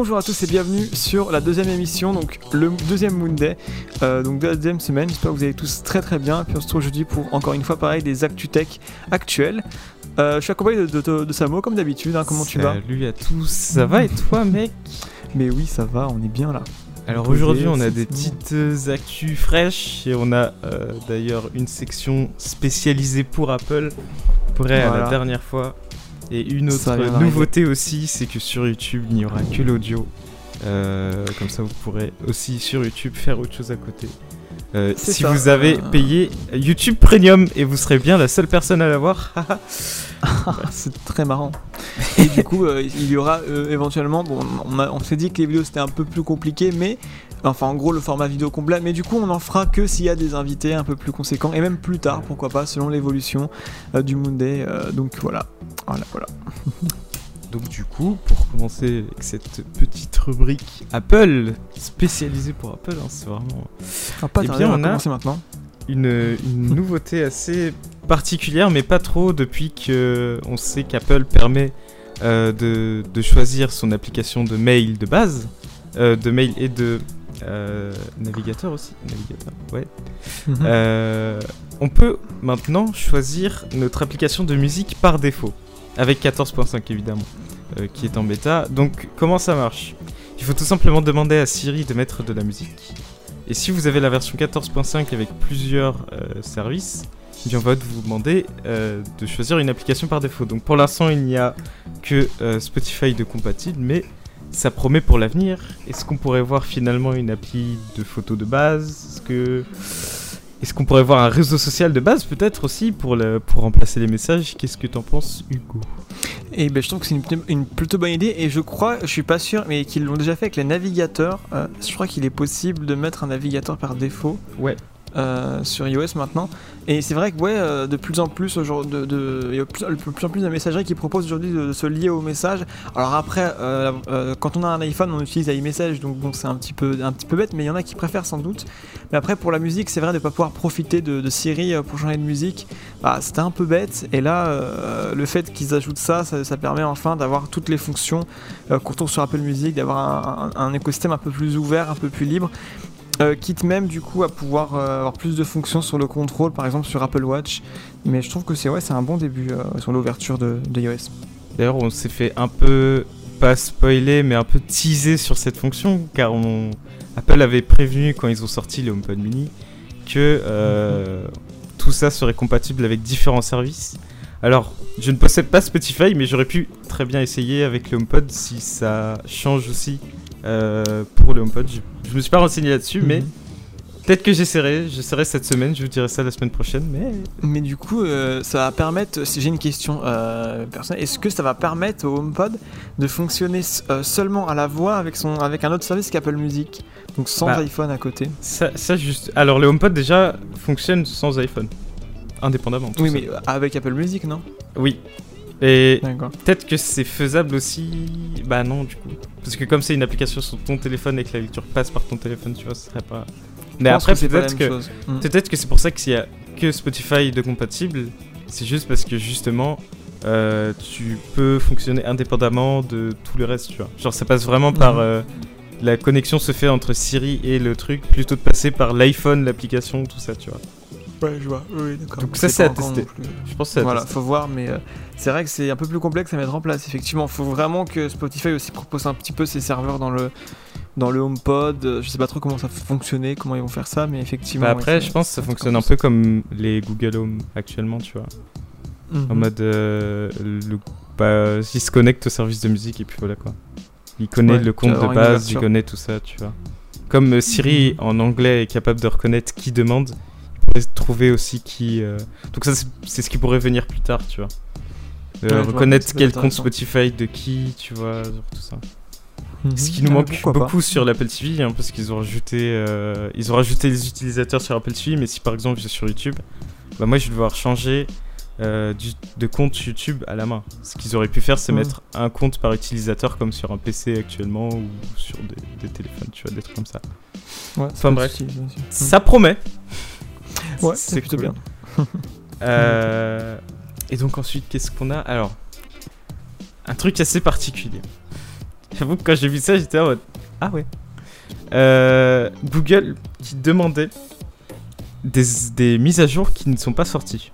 Bonjour à tous et bienvenue sur la deuxième émission, donc le deuxième Monday, euh, donc de la deuxième semaine. J'espère que vous allez tous très très bien. Puis on se retrouve aujourd'hui pour encore une fois pareil des ActuTech actuels. Euh, je suis accompagné de, de, de Samo comme d'habitude. hein. comment tu vas? Salut à tous, ça va et toi mec? Mais oui, ça va, on est bien là. Alors aujourd'hui on a des petites euh, actus fraîches et on a euh, d'ailleurs une section spécialisée pour Apple, à Voilà. la dernière fois. Et une autre nouveauté aussi, c'est que sur YouTube il n'y aura que l'audio. Euh, comme ça vous pourrez aussi sur YouTube faire autre chose à côté. Euh, si ça. vous avez Euh. payé YouTube Premium et vous serez bien la seule personne à l'avoir. C'est très marrant. Et du coup, euh, il y aura éventuellement. Bon, on, on s'est dit que les vidéos c'était un peu plus compliqué, mais. Enfin, en gros, le format vidéo complet. Mais du coup, on en fera que s'il y a des invités un peu plus conséquents. Et même plus tard, pourquoi pas, selon l'évolution euh, du Monday. euh, donc voilà. Voilà, voilà. Donc du coup, pour commencer avec cette petite rubrique Apple, spécialisée pour Apple, hein, c'est vraiment Ah, pas Eh bien, on a- commencer maintenant. une, une nouveauté assez particulière, mais pas trop depuis que on sait qu'Apple permet euh, de, de choisir son application de mail de base, euh, de mail et de euh, navigateur aussi, navigateur, ouais. Mhm. Euh, on peut maintenant choisir notre application de musique par défaut, avec 14.5 évidemment, euh, qui est en bêta. Donc comment ça marche? Il faut tout simplement demander à Siri de mettre de la musique. Et si vous avez la version 14.5 avec plusieurs services, eh bien, on va vous demander de choisir une application par défaut. Donc pour l'instant il n'y a que Spotify de compatible, mais ça promet pour l'avenir. Est-ce qu'on pourrait voir finalement une appli de photo de base? Est-ce que est-ce qu'on pourrait voir un réseau social de base peut-être aussi pour, le, pour remplacer les messages? Qu'est-ce que t'en penses Hugo? Et ben, je trouve que c'est une, une plutôt bonne idée. Et je crois, je suis pas sûr, mais qu'ils l'ont déjà fait avec les navigateurs. euh, je crois qu'il est possible de mettre un navigateur par défaut. Ouais. Euh, sur iOS maintenant. Et c'est vrai que ouais, euh, de plus en plus de, de- il y a de plus, en plus de messageries qui proposent aujourd'hui de, se lier au message. Alors après, euh, quand on a un iPhone, on utilise iMessage, donc c'est un petit peu un petit peu bête, mais il y en a qui préfèrent sans doute. Mais après, pour la musique, c'est vrai de pas pouvoir profiter de, Siri pour changer de musique. Bah, c'était un peu bête. Et là, le fait qu'ils ajoutent ça, ça, permet enfin d'avoir toutes les fonctions qu'on retrouve sur Apple Music, d'avoir un écosystème un peu plus ouvert, un peu plus libre. Euh, quitte même du coup à pouvoir euh, avoir plus de fonctions sur le contrôle, par exemple sur Apple Watch. Mais je trouve que c'est ouais, un bon début euh, sur l'ouverture de, iOS. D'ailleurs, on s'est fait un peu, pas spoiler, mais un peu teaser sur cette fonction, car Apple avait prévenu quand ils ont sorti le HomePod mini que tout ça serait compatible avec différents services. Alors, je ne possède pas Spotify, mais j'aurais pu très bien essayer avec le HomePod si ça change aussi euh, pour le HomePod. Je, je me suis pas renseigné là-dessus, mais Mhm. peut-être que j'essaierai. J'essaierai cette semaine. Je vous dirai ça la semaine prochaine, mais Mais du coup, euh, ça va permettre. si J'ai une question euh, personnelle. Est-ce que ça va permettre au HomePod de fonctionner seulement à la voix avec son avec un autre service qu'Apple Music, donc sans Bah, iPhone à côté? ça, ça juste. Alors, le HomePod déjà fonctionne sans iPhone, indépendamment. tout Oui, ça. mais avec Apple Music, non? Oui. Et peut-être que c'est faisable aussi. Bah non, du coup. Parce que comme c'est une application sur ton téléphone et que la lecture passe par ton téléphone, tu vois, ce serait pas. Mais après, que peut-être que. Mm. peut-être que c'est pour ça qu'il y a que Spotify de compatible. C'est juste parce que justement, euh, tu peux fonctionner indépendamment de tout le reste, tu vois. Genre, ça passe vraiment par. Mhm. euh, la connexion se fait entre Siri et le truc, plutôt de passer par l'iPhone, l'application, tout ça, tu vois. Ouais, je vois. Oui, d'accord. Donc ça, C'est c'est à tester. Je pense que c'est à Voilà, tester. faut voir, mais euh, c'est vrai que c'est un peu plus complexe à mettre en place. Effectivement, faut vraiment que Spotify aussi propose un petit peu ses serveurs dans le dans le HomePod. Euh, Je sais pas trop comment ça va fonctionner, comment ils vont faire ça, mais effectivement. Bah après, je pense que ça fonctionne un peu comme les Google Home actuellement, tu vois. Mhm. En mode, euh, le, bah, il se connecte au service de musique et puis voilà quoi. Il connaît Ouais, le compte de base, il connaît tout ça, tu vois. Comme euh, Siri Mhm. en anglais est capable de reconnaître qui demande, pourrait trouver aussi qui. euh, Donc ça, c'est- ce qui pourrait venir plus tard, tu vois. Euh, Ouais, je vois, reconnaître quel compte. Spotify de qui, tu vois, genre tout ça. Mhm. Ce qui nous Ah, manque pas. beaucoup sur l'Apple TV, hein, parce qu'ils ont rajouté, euh, ils ont rajouté les utilisateurs sur Apple TV, mais si par exemple je suis sur YouTube, bah moi je vais devoir changer euh, du- de compte YouTube à la main. Ce qu'ils auraient pu faire, c'est mettre un compte par utilisateur comme sur un PC actuellement ou sur des, des téléphones, tu vois, des trucs comme ça. Ouais, Enfin, bref. Ça promet. Ouais, c'est plutôt bien. Euh, et donc ensuite, qu'est-ce qu'on a? Alors, un truc assez particulier. J'avoue que quand j'ai vu ça, j'étais en mode Ah ouais. Euh, Google qui demandait des, des mises à jour qui ne sont pas sorties.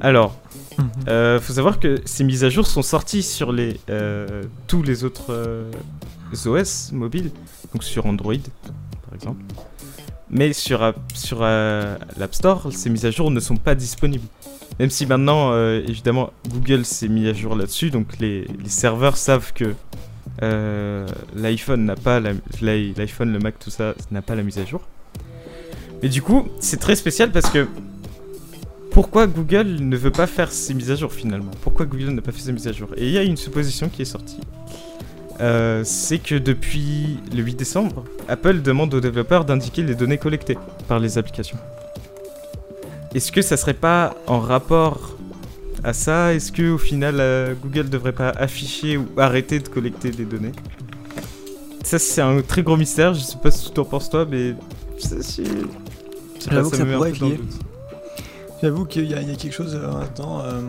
Alors, Mhm. euh, faut savoir que ces mises à jour sont sorties sur les, tous les autres OS mobiles, donc sur Android par exemple. Mais sur, App- sur euh, l'App Store, ces mises à jour ne sont pas disponibles. Même si maintenant, euh, évidemment, Google s'est mis à jour là-dessus, donc les, les serveurs savent que euh, l'iPhone n'a pas l'iPhone, le Mac, tout ça n'a pas la mise à jour. Mais du coup, c'est très spécial parce que pourquoi Google ne veut pas faire ces mises à jour finalement? Pourquoi Google n'a pas fait ces mises à jour? Et il y a une supposition qui est sortie. Euh, c'est que depuis le 8 décembre, Apple demande aux développeurs d'indiquer les données collectées par les applications. Est-ce que ça serait pas en rapport à ça? Est-ce que au final euh, Google devrait pas afficher ou arrêter de collecter des données? Ça c'est un très gros mystère. Je sais pas ce que t'en penses toi, mais ça, c'est- J'avoue que me ça pourrait. J'avoue qu'il y, a il y a quelque chose euh, maintenant. euh,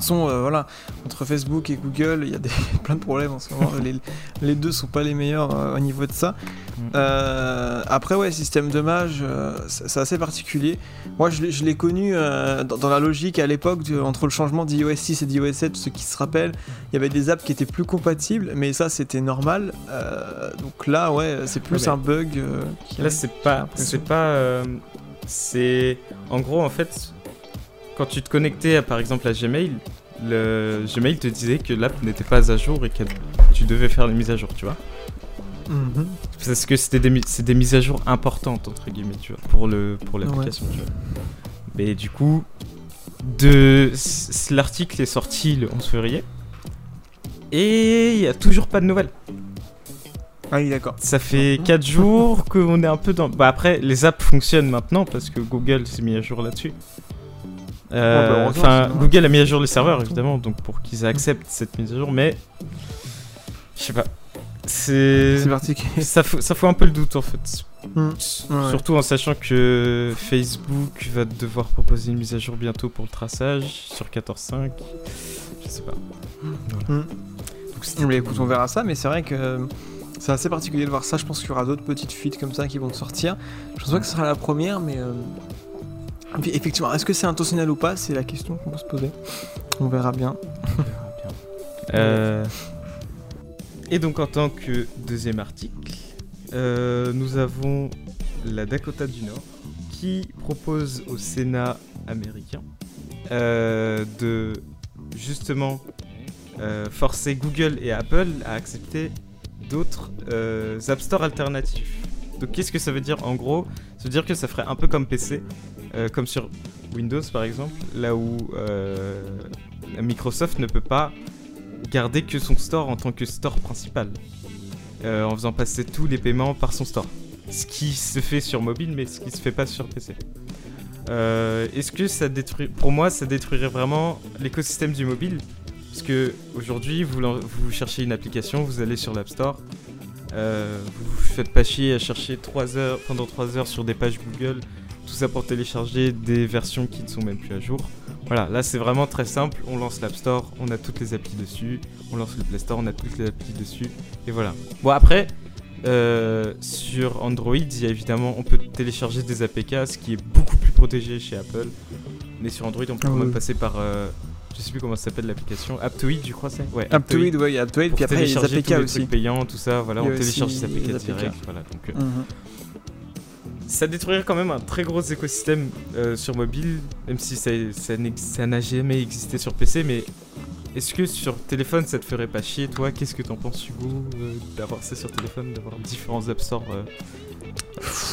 sont, euh, voilà, entre Facebook et Google, il y a des, plein de problèmes en ce moment. les, les deux sont pas les meilleurs euh, au niveau de ça. Mm. Euh, après, ouais, système de mage, c'est assez particulier. Moi, je l'ai- je l'ai connu dans, dans la logique à l'époque entre le changement d'iOS 6 et d'iOS 7, ceux qui se rappellent, il y avait des apps qui étaient plus compatibles, mais ça, c'était normal. Donc là, ouais, c'est plus Ouais, un bug. Là, c'est pas. C'est pas. c'est. En gros, en fait, quand tu te connectais par exemple à Gmail, le Gmail te disait que l'app n'était pas à jour et que tu devais faire les mises à jour, tu vois. Mhm. Parce que c'était des, des mises à jour importantes, entre guillemets, tu vois, pour l'application, tu vois. Mais du coup, de... l'article est sorti le 11 février. Et il y a toujours pas de nouvelles. Ah oui, d'accord. Ça fait 4 jours qu'on est un peu dans. Bah après, les apps fonctionnent maintenant parce que Google s'est mis à jour là-dessus. Euh, bah, sinon- Google a mis à jour les serveurs évidemment, donc pour qu'ils acceptent cette mise à jour, mais. Je sais pas. C'est. Particulier. Ça fout, ça fout un peu le doute en fait. Mm. Ouais. Surtout en sachant que Facebook va devoir proposer une mise à jour bientôt pour le traçage sur 14.5. Je sais pas. Voilà. Mm. Donc, Mais écoute, on verra ça, mais c'est vrai que euh, c'est assez particulier de voir ça. Je pense qu'il y aura d'autres petites fuites comme ça qui vont sortir. Je pense pas que ce sera la première, mais euh, effectivement, est-ce que c'est intentionnel ou pas C'est la question qu'on peut se poser. On verra bien. Euh, Et donc en tant que deuxième article, euh, nous avons la Dakota du Nord qui propose au Sénat américain euh, de justement euh, forcer Google et Apple à accepter d'autres App Store alternatifs. Donc qu'est-ce que ça veut dire? En gros Ça veut dire que ça ferait un peu comme PC, euh, comme sur Windows par exemple, là où euh, Microsoft ne peut pas garder que son store en tant que store principal, euh, en faisant passer tous les paiements par son store. Ce qui se fait sur mobile, mais ce qui se fait pas sur PC. Est-ce que ça détruit Pour moi, ça détruirait vraiment l'écosystème du mobile, parce que aujourd'hui, vous, cherchez une application, vous allez sur l'App Store, vous vous faites pas chier à chercher 3 heures, pendant 3 heures sur des pages Google, tout ça pour télécharger des versions qui ne sont même plus à jour. Voilà, là c'est vraiment très simple, on lance l'App Store, on a toutes les applis dessus, on lance le Play Store, on a toutes les applis dessus, et voilà. Bon après, euh, sur Android, il y a évidemment, on peut télécharger des APK, ce qui est beaucoup plus protégé chez Apple. Mais sur Android, on peut Ah quand même passer par, euh, je sais plus comment ça s'appelle l'application, Aptoid, je crois c'est. Ouais, Aptoid, ouais, Aptoid, puis après il y a les APK les aussi. payants, tout ça, voilà, on télécharge aussi les APK les APK. direct, voilà. Donc, euh, Mhm. Ça détruirait quand même un très gros écosystème euh, sur mobile, même si ça ça n'a jamais existé sur PC, mais est-ce que sur téléphone ça te ferait pas chier toi? Qu'est-ce que t'en penses Hugo euh, d'avoir ça sur téléphone, d'avoir différents App Store euh,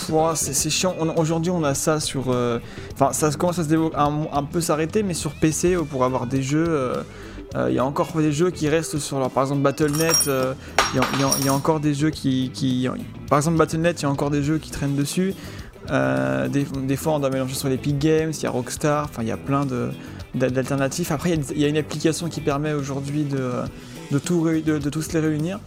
ouah, c'est chiant. Aujourd'hui, on a ça sur. euh, Enfin, ça commence à se développer, un, peu s'arrêter, mais sur PC, pour avoir des jeux. Euh, euh, Il y a encore des jeux qui restent sur leur. Par exemple, Battle.net, euh, il y, a- il y a- il encore des jeux qui, Par exemple, Battle.net, il y a encore des jeux qui traînent dessus. Euh, des, fois, on doit mélanger sur l'Epic Games, il y a Rockstar, enfin, il y a plein de, d'a- d'alternatifs. Après, il il y, a une application qui permet aujourd'hui de, de, tout de, de tous les réunir.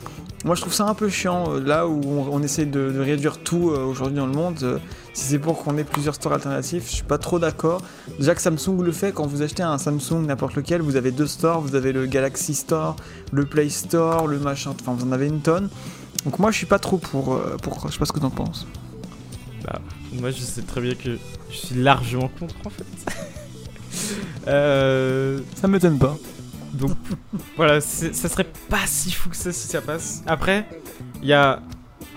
Moi, je trouve ça un peu chiant, euh, là où on, on essaie de, de réduire tout euh, aujourd'hui dans le monde. euh, si c'est pour qu'on ait plusieurs stores alternatifs, je suis pas trop d'accord. Déjà que Samsung le fait, quand vous achetez un Samsung n'importe lequel, vous avez deux stores, vous avez le Galaxy Store, le Play Store, le machin, enfin vous en avez une tonne. Donc moi je suis pas trop pour, euh, pour je sais pas ce que t'en penses. Bah, moi, je sais très bien que je suis largement contre, en fait. euh, Ça m'étonne pas. Donc, voilà, ça serait pas si fou que ça si ça passe. Après, il y a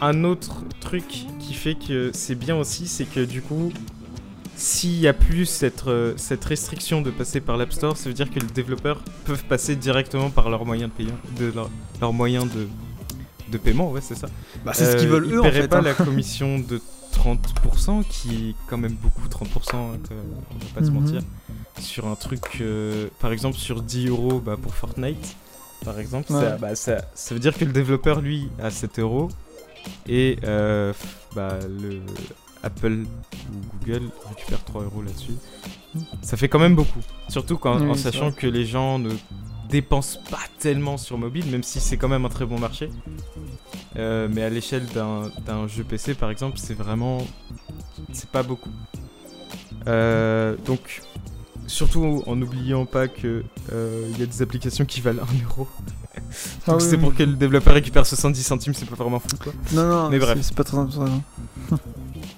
un autre truc qui fait que c'est bien aussi, c'est que du coup, s'il y a plus cette, euh, cette restriction de passer par l'App Store, ça veut dire que les développeurs peuvent passer directement par leurs moyens de paiement, de leur, leurs moyens de, de paiement, ouais, c'est ça. Bah, c'est ce qu'ils Euh, veulent ils eux en paieraient fait. pas hein. la commission de 30%, qui est quand même beaucoup, 30%, hein, on va pas se Mhm. mentir. Sur un truc, euh, par exemple, sur 10 euros bah, pour Fortnite, par exemple, Ouais. ça, bah, ça, ça veut dire que le développeur, lui, a 7 euros, et euh, bah, le Apple ou Google récupère 3 euros là-dessus. Ça fait quand même beaucoup. Surtout quand, Oui, en sachant que les gens ne dépensent pas tellement sur mobile, même si c'est quand même un très bon marché. Euh, mais à l'échelle d'un d'un jeu PC, par exemple, c'est vraiment. C'est pas beaucoup. Euh, donc, surtout en n'oubliant pas que euh, il y a des applications qui valent 1 euro. Ah Donc c'est oui. pour que le développeur récupère 70 centimes, c'est pas vraiment fou quoi. Non, non, Mais bref. c'est- pas très intéressant.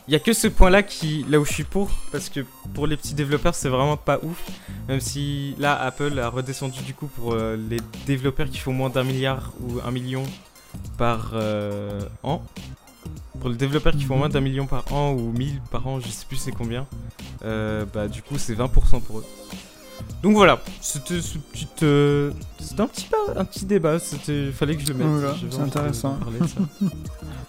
Il y a que ce point-là qui, là où je suis pour, parce que pour les petits développeurs, c'est vraiment pas ouf. Même si là, Apple a redescendu du coup pour euh, les développeurs qui font moins d'un milliard ou un million par euh, an. Pour les développeurs qui font Mhm. moins d'un million par an ou 1000 par an, je sais plus c'est combien. Euh, bah du coup, c'est 20% pour eux. Donc voilà, c'était ce petit, euh, c'était un petit, pas- un petit débat. C'était, fallait que je le mette. Voilà, J'avais c'est intéressant. de ça.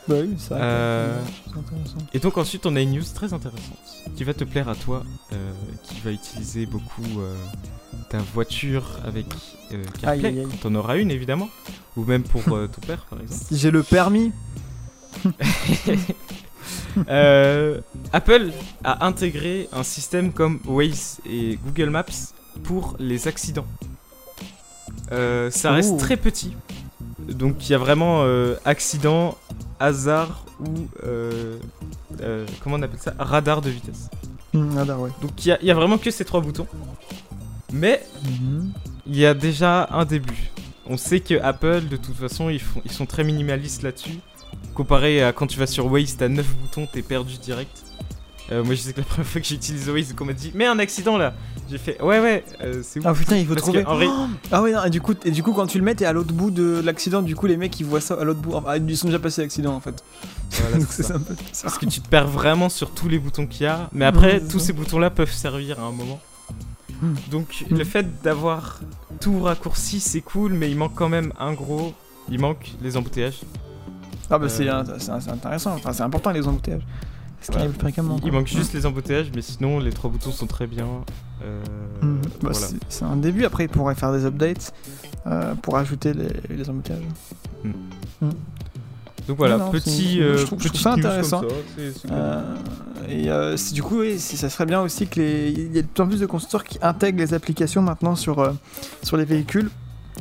Bah oui. Euh, intéressant. Et donc ensuite on a une news très intéressante qui va te plaire à toi, euh, qui va utiliser beaucoup euh, ta voiture avec CarPlay, Aïe, aïe, aïe. quand on aura une évidemment, ou même pour ton père par exemple. Si j'ai le permis. Euh, Apple a intégré un système comme Waze et Google Maps pour les accidents. Euh, ça reste très petit, donc il y a vraiment euh, accident, hasard ou comment on appelle ça, radar de vitesse. Ah, bah ouais. Donc il y, a- il y a vraiment que ces trois boutons. Mais Mhm. il y a déjà un début. On sait que Apple, de toute façon, ils, font, ils sont très minimalistes là-dessus. Comparé à quand tu vas sur Waze, t'as 9 boutons, t'es perdu direct. Euh, moi, je sais que la première fois que j'ai utilisé Waze, qu'on m'a dit Mais un accident là J'ai fait Ouais, ouais, euh, c'est ouf. Ah putain, il faut Parce trouver. que, en vrai- Oh ah ouais, non, et du coup, et du coup, quand tu le mets, t'es à l'autre bout de l'accident. Du coup, les mecs ils voient ça à l'autre bout. Enfin, ils sont déjà passés l'accident en fait. Voilà, Donc c'est un peu ça. Parce que tu te perds vraiment sur tous les boutons qu'il y a. Mais après, tous ça. ces boutons-là peuvent servir à un moment. Hmm. Donc, Hmm. le fait d'avoir tout raccourci, c'est cool, mais il manque quand même un gros. Il manque les embouteillages. Ah bah c'est Euh, c'est- intéressant. Enfin, c'est important les embouteillages. Voilà. fréquemment. Il manque juste les embouteillages, mais sinon les trois boutons sont très bien. Euh, Mhm. Bah, voilà. c'est- un début. Après, ils pourraient faire des updates euh, pour ajouter les, les embouteillages. Donc voilà, Non, non, petit, euh, je trouve- je trouve petite ça intéressant. cool. Et euh, du coup, oui, ça serait bien aussi que les. Il y a de plus en plus de constructeurs qui intègrent les applications maintenant sur, sur les véhicules.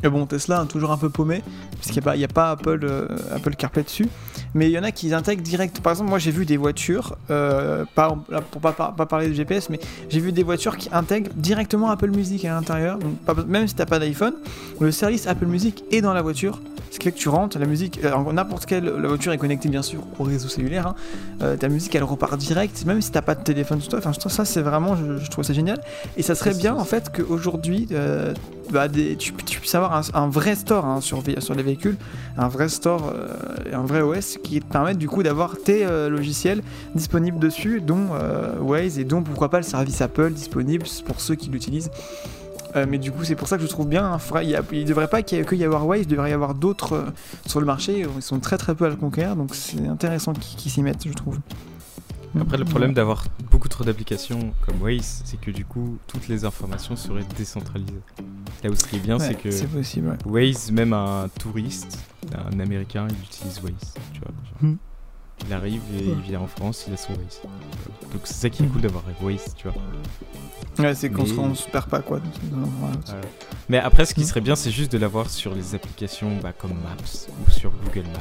Et bon, Tesla est toujours un peu paumé, puisqu'il n'y a, a pas Apple, euh, Apple CarPlay dessus. Mais il y en a qui intègrent direct. Par exemple, moi j'ai vu des voitures, euh, pas, pour pas, pas, pas parler de GPS, mais j'ai vu des voitures qui intègrent directement Apple Music à l'intérieur. Même si t'as pas d'iPhone, le service Apple Music est dans la voiture. Ce qui fait que tu rentres, la musique, euh, n'importe quelle, la voiture est connectée bien sûr au réseau cellulaire. hein. Euh, ta musique elle repart direct, même si t'as pas de téléphone sur toi. Enfin, je trouve ça c'est vraiment, je, je trouve ça génial. Et ça serait Ça, bien en fait qu'aujourd'hui, euh, bah, des- tu, tu puisses avoir un, un vrai store hein, sur, sur les véhicules, un vrai store, euh, et un vrai OS qui te permette du coup d'avoir tes logiciels disponibles dessus, dont Waze et dont pourquoi pas le service Apple disponible pour ceux qui l'utilisent. Euh, mais du coup, c'est pour ça que je trouve bien. hein, faudrait- il ne devrait pas qu'il y ait que y avoir Waze, il devrait y avoir d'autres euh, sur le marché. Ils sont très très peu à le conquérir, donc c'est intéressant qu'ils s'y mettent, je trouve. Après, le problème d'avoir beaucoup trop d'applications comme Waze, c'est que du coup, toutes les informations seraient décentralisées. Là où ce qui est bien, Ouais, c'est que c'est possible. ouais. Waze, même un touriste, un américain, il utilise Waze. Tu vois. Il arrive et il vient en France, il a son Waze. Donc c'est ça qui est cool d'avoir Waze, tu vois. Ouais, c'est qu'on Mais- se, perd pas quoi. Mais après, ce qui serait bien, c'est juste de l'avoir sur les applications bah, comme Maps ou sur Google Maps,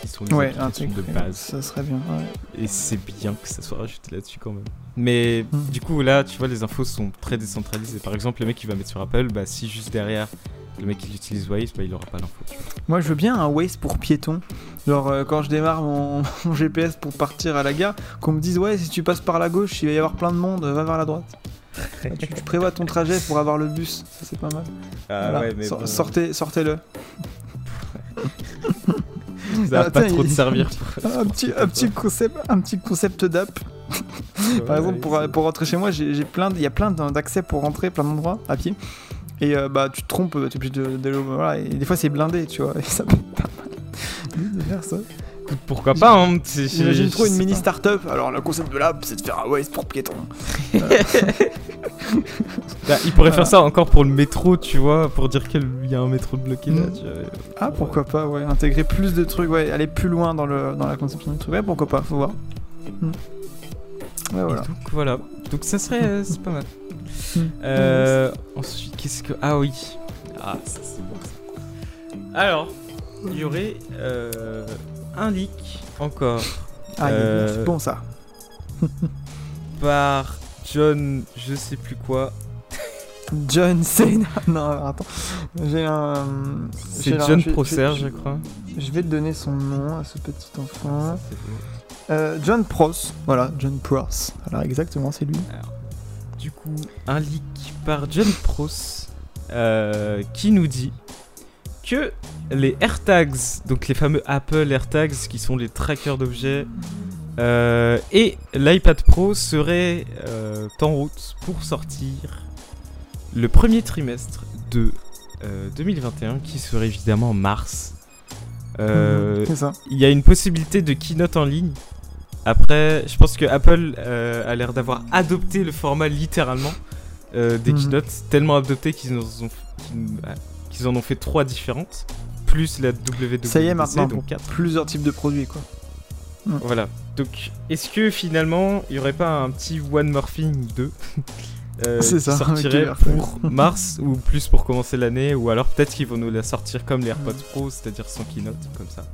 qui sont les Ouais, applications de base. Ça serait bien. ouais. Et c'est bien que ça soit rajouté là-dessus quand même. Mais Mhm. du coup, là, tu vois, les infos sont très décentralisées. Par exemple, le mec qui va mettre sur Apple, bah, si juste derrière, le mec qui utilise Waze, bah, il aura pas l'info. Moi, je veux bien un Waze pour piétons. Genre, euh, quand je démarre mon, mon GPS pour partir à la gare, qu'on me dise, ouais, si tu passes par la gauche, il va y avoir plein de monde, va vers la droite. tu, tu prévois ton trajet pour avoir le bus, ça c'est pas mal. Ah Voilà. Sor- sortez, sortez-le. ça va Ah, pas tiens, trop te servir. Un petit, un petit concept, un petit concept d'app. Par exemple, pour, pour rentrer chez moi, j'ai j'ai plein, de- il y a plein d'accès pour rentrer, plein d'endroits à pied. Et euh, bah, tu te trompes, tu es obligé de- d'aller au. Voilà, et des fois c'est blindé, tu vois, et ça peut être pas mal de faire ça. Pourquoi pas hein, J'imagine trop une mini start-up. Alors, le concept de l'app, c'est de faire un Waze pour piétons. Bah, il pourrait Voilà. faire ça encore pour le métro, tu vois, pour dire qu'il y a un métro bloqué là. Mhm. tu vois. Ah, pourquoi pas, ouais, intégrer plus de trucs, ouais, aller plus loin dans, le, dans la conception du truc. Ouais, pourquoi pas, faut voir. Hmm. Ouais, voilà. Et donc voilà. Donc ça serait, euh, c'est pas mal. Euh, ensuite, qu'est-ce que. Ah oui. Ah, ça c'est bon ça. Alors, il y aurait euh, un leak encore Ah, il est euh, bon ça. par John, je sais plus quoi. John Cena. non, alors, attends. J'ai un. C'est j'ai un- John je vais- Prosser, je- je crois. Je vais te donner son nom à ce petit enfant. Ça. Euh, John Pros. Voilà, John Pros. Alors, exactement, c'est lui. Du coup, un leak par John Pros euh, qui nous dit que les AirTags, donc les fameux Apple AirTags qui sont les trackers d'objets, euh, et l'iPad Pro seraient euh, en route pour sortir le premier trimestre de euh, 2021, qui serait évidemment en mars. C'est ça. il y a une possibilité de keynote en ligne. Après, je pense que Apple euh, a l'air d'avoir adopté le format littéralement euh, des Mhm. keynotes, tellement adopté qu'ils en, ont- en fait trois différentes, plus la WWDC, Ça y est maintenant, donc pour quatre. plusieurs types de produits, quoi. Voilà. Donc, est-ce que finalement, il n'y aurait pas un petit One Morphing 2 euh, qui ça, sortirait pour mars ou plus pour commencer l'année ou alors peut-être qu'ils vont nous la sortir comme les AirPods Pro, c'est-à-dire sans keynote comme ça.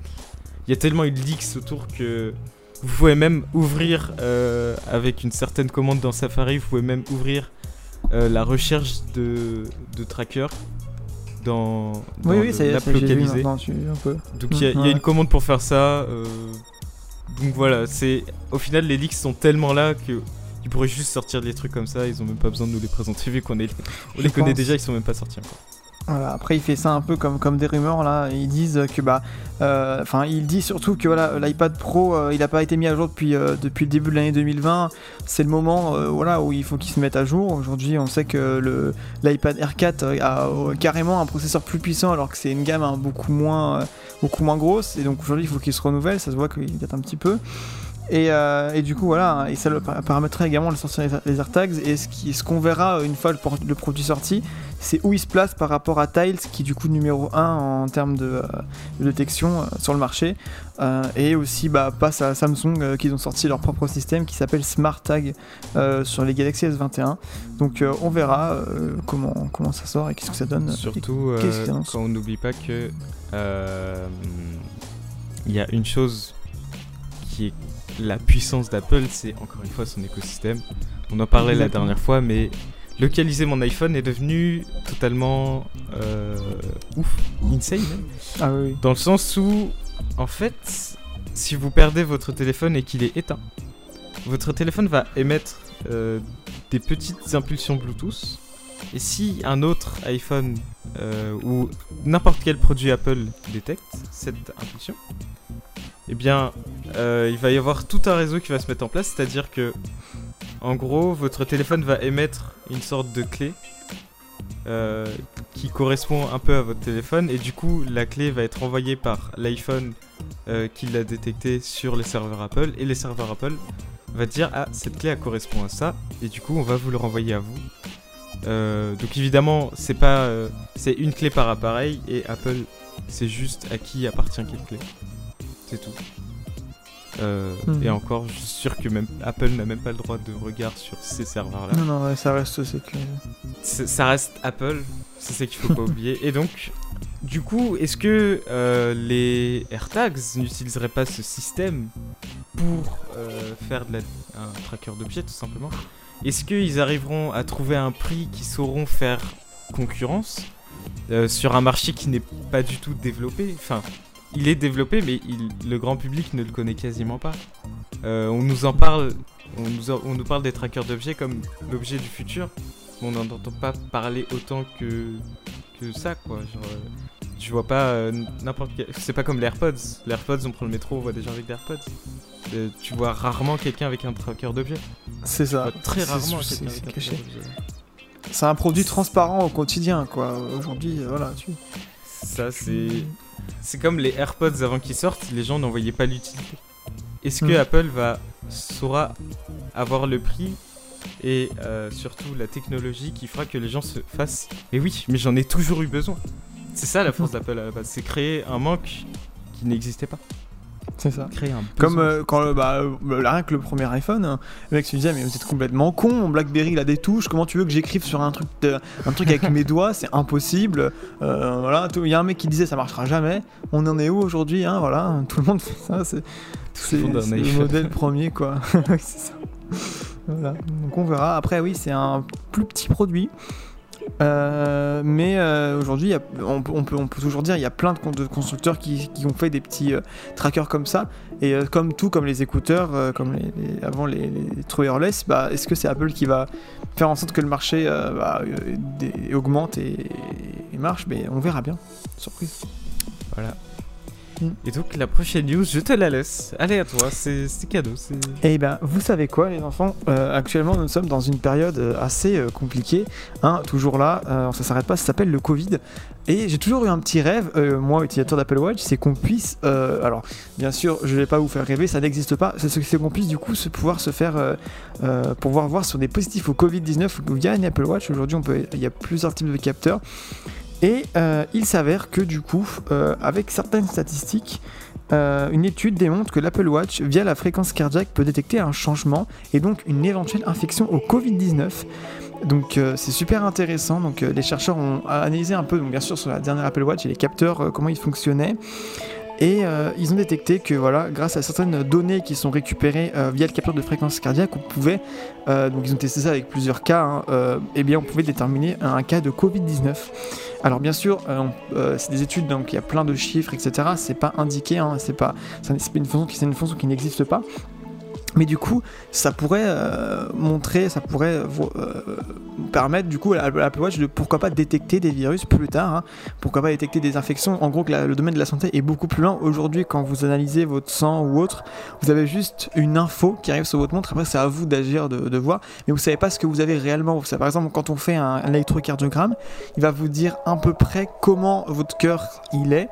Il y a tellement eu de leaks autour que vous pouvez même ouvrir euh, avec une certaine commande dans Safari, vous pouvez même ouvrir euh, la recherche de, de tracker dans, dans Oui, oui, l'app localisée. un peu. Donc il y, a- il y a Ouais. une commande pour faire ça. euh, donc voilà, c'est au final les leaks sont tellement là que ils pourraient juste sortir des trucs comme ça. Ils ont même pas besoin de nous les présenter vu qu'on est, on Je les connaît pense. déjà. Ils sont même pas sortis encore. Après il fait ça un peu comme, des rumeurs là, ils disent que bah euh, enfin il dit surtout que voilà l'iPad Pro euh, il n'a pas été mis à jour depuis, euh, depuis le début de l'année 2020, c'est le moment voilà où il faut qu'il se mette à jour. Aujourd'hui on sait que le l'iPad R4 euh, a carrément un processeur plus puissant alors que c'est une gamme hein, beaucoup moins beaucoup moins grosse et donc aujourd'hui il faut qu'il se renouvelle, ça se voit qu'il date un petit peu. Et, euh, et du coup voilà, et ça le par- permettrait également de sortir les, AirTags et ce qui- ce qu'on verra une fois le, produit sorti, c'est où il se place par rapport à Tiles, qui est du coup numéro 1 en termes de, euh, de détection euh, sur le marché, Euh, et aussi bah, passe à Samsung euh, qu'ils ont sorti leur propre système qui s'appelle Smart Tag euh, sur les Galaxy S21. Donc euh, on verra euh, comment, comment ça sort et qu'est-ce que ça donne. Surtout euh, quand on n'oublie pas que euh, il y a une chose qui est la puissance d'Apple, c'est encore une fois son écosystème. On en parlait la dernière fois, mais localiser mon iPhone est devenu totalement euh, ouf, insane même. Ah oui. Dans le sens où, en fait, si vous perdez votre téléphone et qu'il est éteint, votre téléphone va émettre euh, des petites impulsions Bluetooth. Et si un autre iPhone euh, ou n'importe quel produit Apple détecte cette impulsion, eh bien, euh, il va y avoir tout un réseau qui va se mettre en place. C'est-à-dire que, en gros, votre téléphone va émettre une sorte de clé euh, qui correspond un peu à votre téléphone et du coup la clé va être envoyée par l'iPhone euh, qui l'a détecté sur les serveurs Apple et les serveurs Apple va dire ah cette clé elle correspond à ça et du coup on va vous le renvoyer à vous. Donc évidemment c'est pas c'est une clé par appareil et Apple c'est juste à qui appartient quelle clé. C'est tout. Euh, Mhm. Et encore, je suis sûr que même Apple n'a même pas le droit de regard sur ces serveurs-là. Non, non, ouais, ça reste sécurisé. Ça reste Apple, c'est ça qu'il faut pas oublier. Et donc, du coup, est-ce que euh, les AirTags n'utiliseraient pas ce système pour euh, faire de la- un tracker d'objets, tout simplement? Est-ce qu'ils arriveront à trouver un prix qui sauront faire concurrence euh, sur un marché qui n'est pas du tout développé? Enfin, il est développé, mais il- le grand public ne le connaît quasiment pas. Euh, on nous en parle, on nous, en- on nous parle des trackers d'objets comme l'objet du futur, mais on n'en entend pas parler autant que, que ça, quoi. Genre, euh, je vois pas euh, n'importe quel. C'est pas comme les AirPods. Les AirPods, on prend le métro, on voit des gens avec des AirPods. Euh, tu vois rarement quelqu'un avec un tracker d'objets. C'est ça. très rarement c'est- quelqu'un avec un caché. C'est un produit transparent au quotidien, quoi. Aujourd'hui, euh, voilà, tu. Ça, c'est. C'est comme les AirPods avant qu'ils sortent, les gens n'en voyaient pas l'utilité. Est-ce que Mhm. Apple va saura avoir le prix et euh, surtout la technologie qui fera que les gens se fassent? Mais oui, mais j'en ai toujours eu besoin. C'est ça la force Mhm. d'Apple à la base, c'est créer un manque qui n'existait pas. C'est ça. Créer un Comme euh, quand le- bah, euh, rien que le premier iPhone, hein, le mec se disait mais vous êtes complètement con, mon BlackBerry il a des touches, comment tu veux que j'écrive sur un truc, de- un truc avec mes doigts, c'est impossible. Euh, voilà, il y a un mec qui disait ça marchera jamais. On en est où aujourd'hui hein, Voilà, tout le monde fait ça, c'est le modèle premier quoi. Ça. Voilà, donc on verra. Après oui, c'est un plus petit produit. Euh, mais euh, aujourd'hui, on, peut- toujours dire il y a plein de, con- de constructeurs qui, ont fait des petits euh, trackers comme ça. Et comme tout, comme les écouteurs, comme avant les, les true bah, est-ce que c'est Apple qui va faire en sorte que le marché bah, augmente et, et marche? Mais on verra bien. Surprise. Voilà. Et donc la prochaine news, je te la laisse. Allez à toi, c'est cadeau. Eh ben, vous savez quoi, les enfants? Euh, Actuellement, nous sommes dans une période euh, assez euh, compliquée. Hein, toujours là, euh, ça s'arrête pas, ça s'appelle le Covid. Et j'ai toujours eu un petit rêve, moi, utilisateur d'Apple Watch, c'est qu'on puisse. alors, bien sûr, je vais pas vous faire rêver, ça n'existe pas. C'est ce c'est qu'on puisse, du coup, se pouvoir se faire. pouvoir voir sur des positifs au Covid-19 via une Apple Watch. Aujourd'hui, on il y a plusieurs types de capteurs. Et euh, il s'avère que, du coup, euh, avec certaines statistiques, euh, une étude démontre que l'Apple Watch, via la fréquence cardiaque, peut détecter un changement et donc une éventuelle infection au Covid-19. Donc c'est super intéressant. Donc les chercheurs ont analysé un peu, donc bien sûr sur la dernière Apple Watch et les capteurs, comment ils fonctionnaient. Et euh, ils ont détecté que voilà, grâce à certaines données qui sont récupérées euh, via le capteur de fréquence cardiaque, on pouvait, euh, donc ils ont testé ça avec plusieurs cas, hein, euh, eh bien on pouvait déterminer un cas de Covid-19. Alors bien sûr, c'est des études, donc il y a plein de chiffres, etc. C'est pas indiqué, hein, c'est pas, une fonction qui n'existe pas. Mais du coup, ça pourrait euh, montrer, ça pourrait vo- euh, permettre du coup à l'Apple Watch de pourquoi pas détecter des virus plus tard, hein. pourquoi pas détecter des infections. En gros, que le domaine de la santé est beaucoup plus loin. Aujourd'hui, quand vous analysez votre sang ou autre, vous avez juste une info qui arrive sur votre montre. Après, c'est à vous d'agir, de, voir, mais vous savez pas ce que vous avez réellement. Vous par exemple, quand on fait un, électrocardiogramme, il va vous dire à peu près comment votre cœur il est.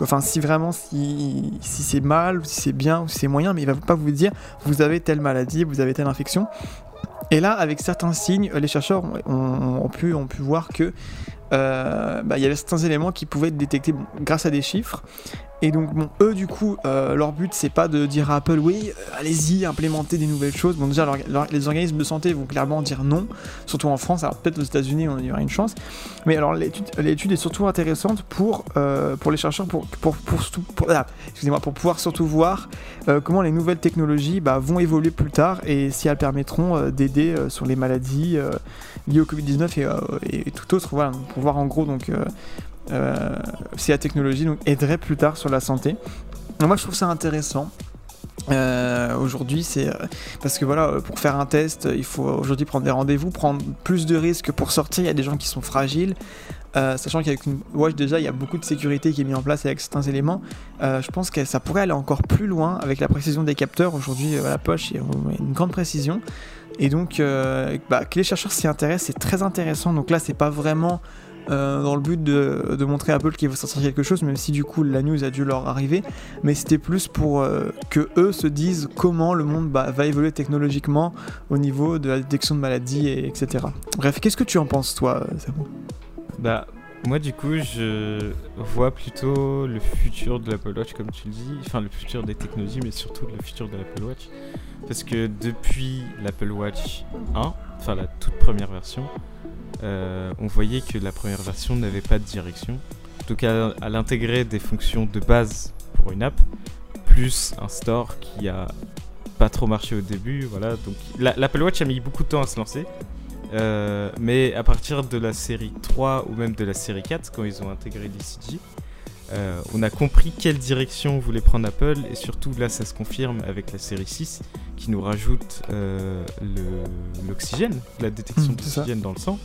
Enfin, si vraiment si, si c'est mal, ou si c'est bien, ou si c'est moyen, mais il va pas vous dire avez telle maladie, vous avez telle infection. Et là, avec certains signes, les chercheurs ont, pu voir que euh, bah, il y avait certains éléments qui pouvaient être détectés grâce à des chiffres. Et donc, eux, du coup, euh, leur but, c'est pas de dire à Apple, oui, euh, allez-y, implémentez des nouvelles choses. Bon, déjà, les organismes de santé vont clairement dire non, surtout en France. Alors, peut-être aux États-Unis, on y aura une chance. Mais alors, l'étude est surtout intéressante pour, pour les chercheurs, pour, pour, pour, ah, excusez-moi, pour pouvoir surtout voir comment les nouvelles technologies bah, vont évoluer plus tard et si elles permettront d'aider sur les maladies liées au Covid-19 et, euh, et tout autre. Voilà, pour voir en gros donc, euh, euh, si la technologie donc, aiderait plus tard sur la santé. Donc, moi, je trouve ça intéressant. Euh, aujourd'hui, c'est parce que voilà, pour faire un test, il faut aujourd'hui prendre des rendez-vous, prendre plus de risques pour sortir. Il y a des gens qui sont fragiles. Sachant qu'avec une watch déjà il y a beaucoup de sécurité qui est mis en place avec certains éléments je pense que ça pourrait aller encore plus loin avec la précision des capteurs aujourd'hui la poche il y a une grande précision et donc euh, bah, que les chercheurs s'y intéressent c'est très intéressant donc là c'est pas vraiment euh, dans le but de, montrer à Apple qu'il veut sortir quelque chose même si du coup la news a dû leur arriver mais c'était plus pour euh, que eux se disent comment le monde bah, va évoluer technologiquement au niveau de la détection de maladies et etc bref qu'est-ce que tu en penses toi Samu Bah, Moi, du coup, je vois plutôt le futur de l'Apple Watch, comme tu le dis. Enfin, le futur des technologies, mais surtout le futur de l'Apple Watch. Parce que depuis l'Apple Watch 1, enfin la toute première version, euh, on voyait que la première version n'avait pas de direction. Tout cas, elle intégrait des fonctions de base pour une app, plus un store qui a pas trop marché au début. Voilà, donc l'Apple Watch a mis beaucoup de temps à se lancer. Euh, mais à partir de la série 3 ou même de la série 4, quand ils ont intégré l'ECG, euh, on a compris quelle direction voulait prendre Apple et surtout là ça se confirme avec la série 6 qui nous rajoute euh, l'oxygène, la détection mmh, d'oxygène dans le sang.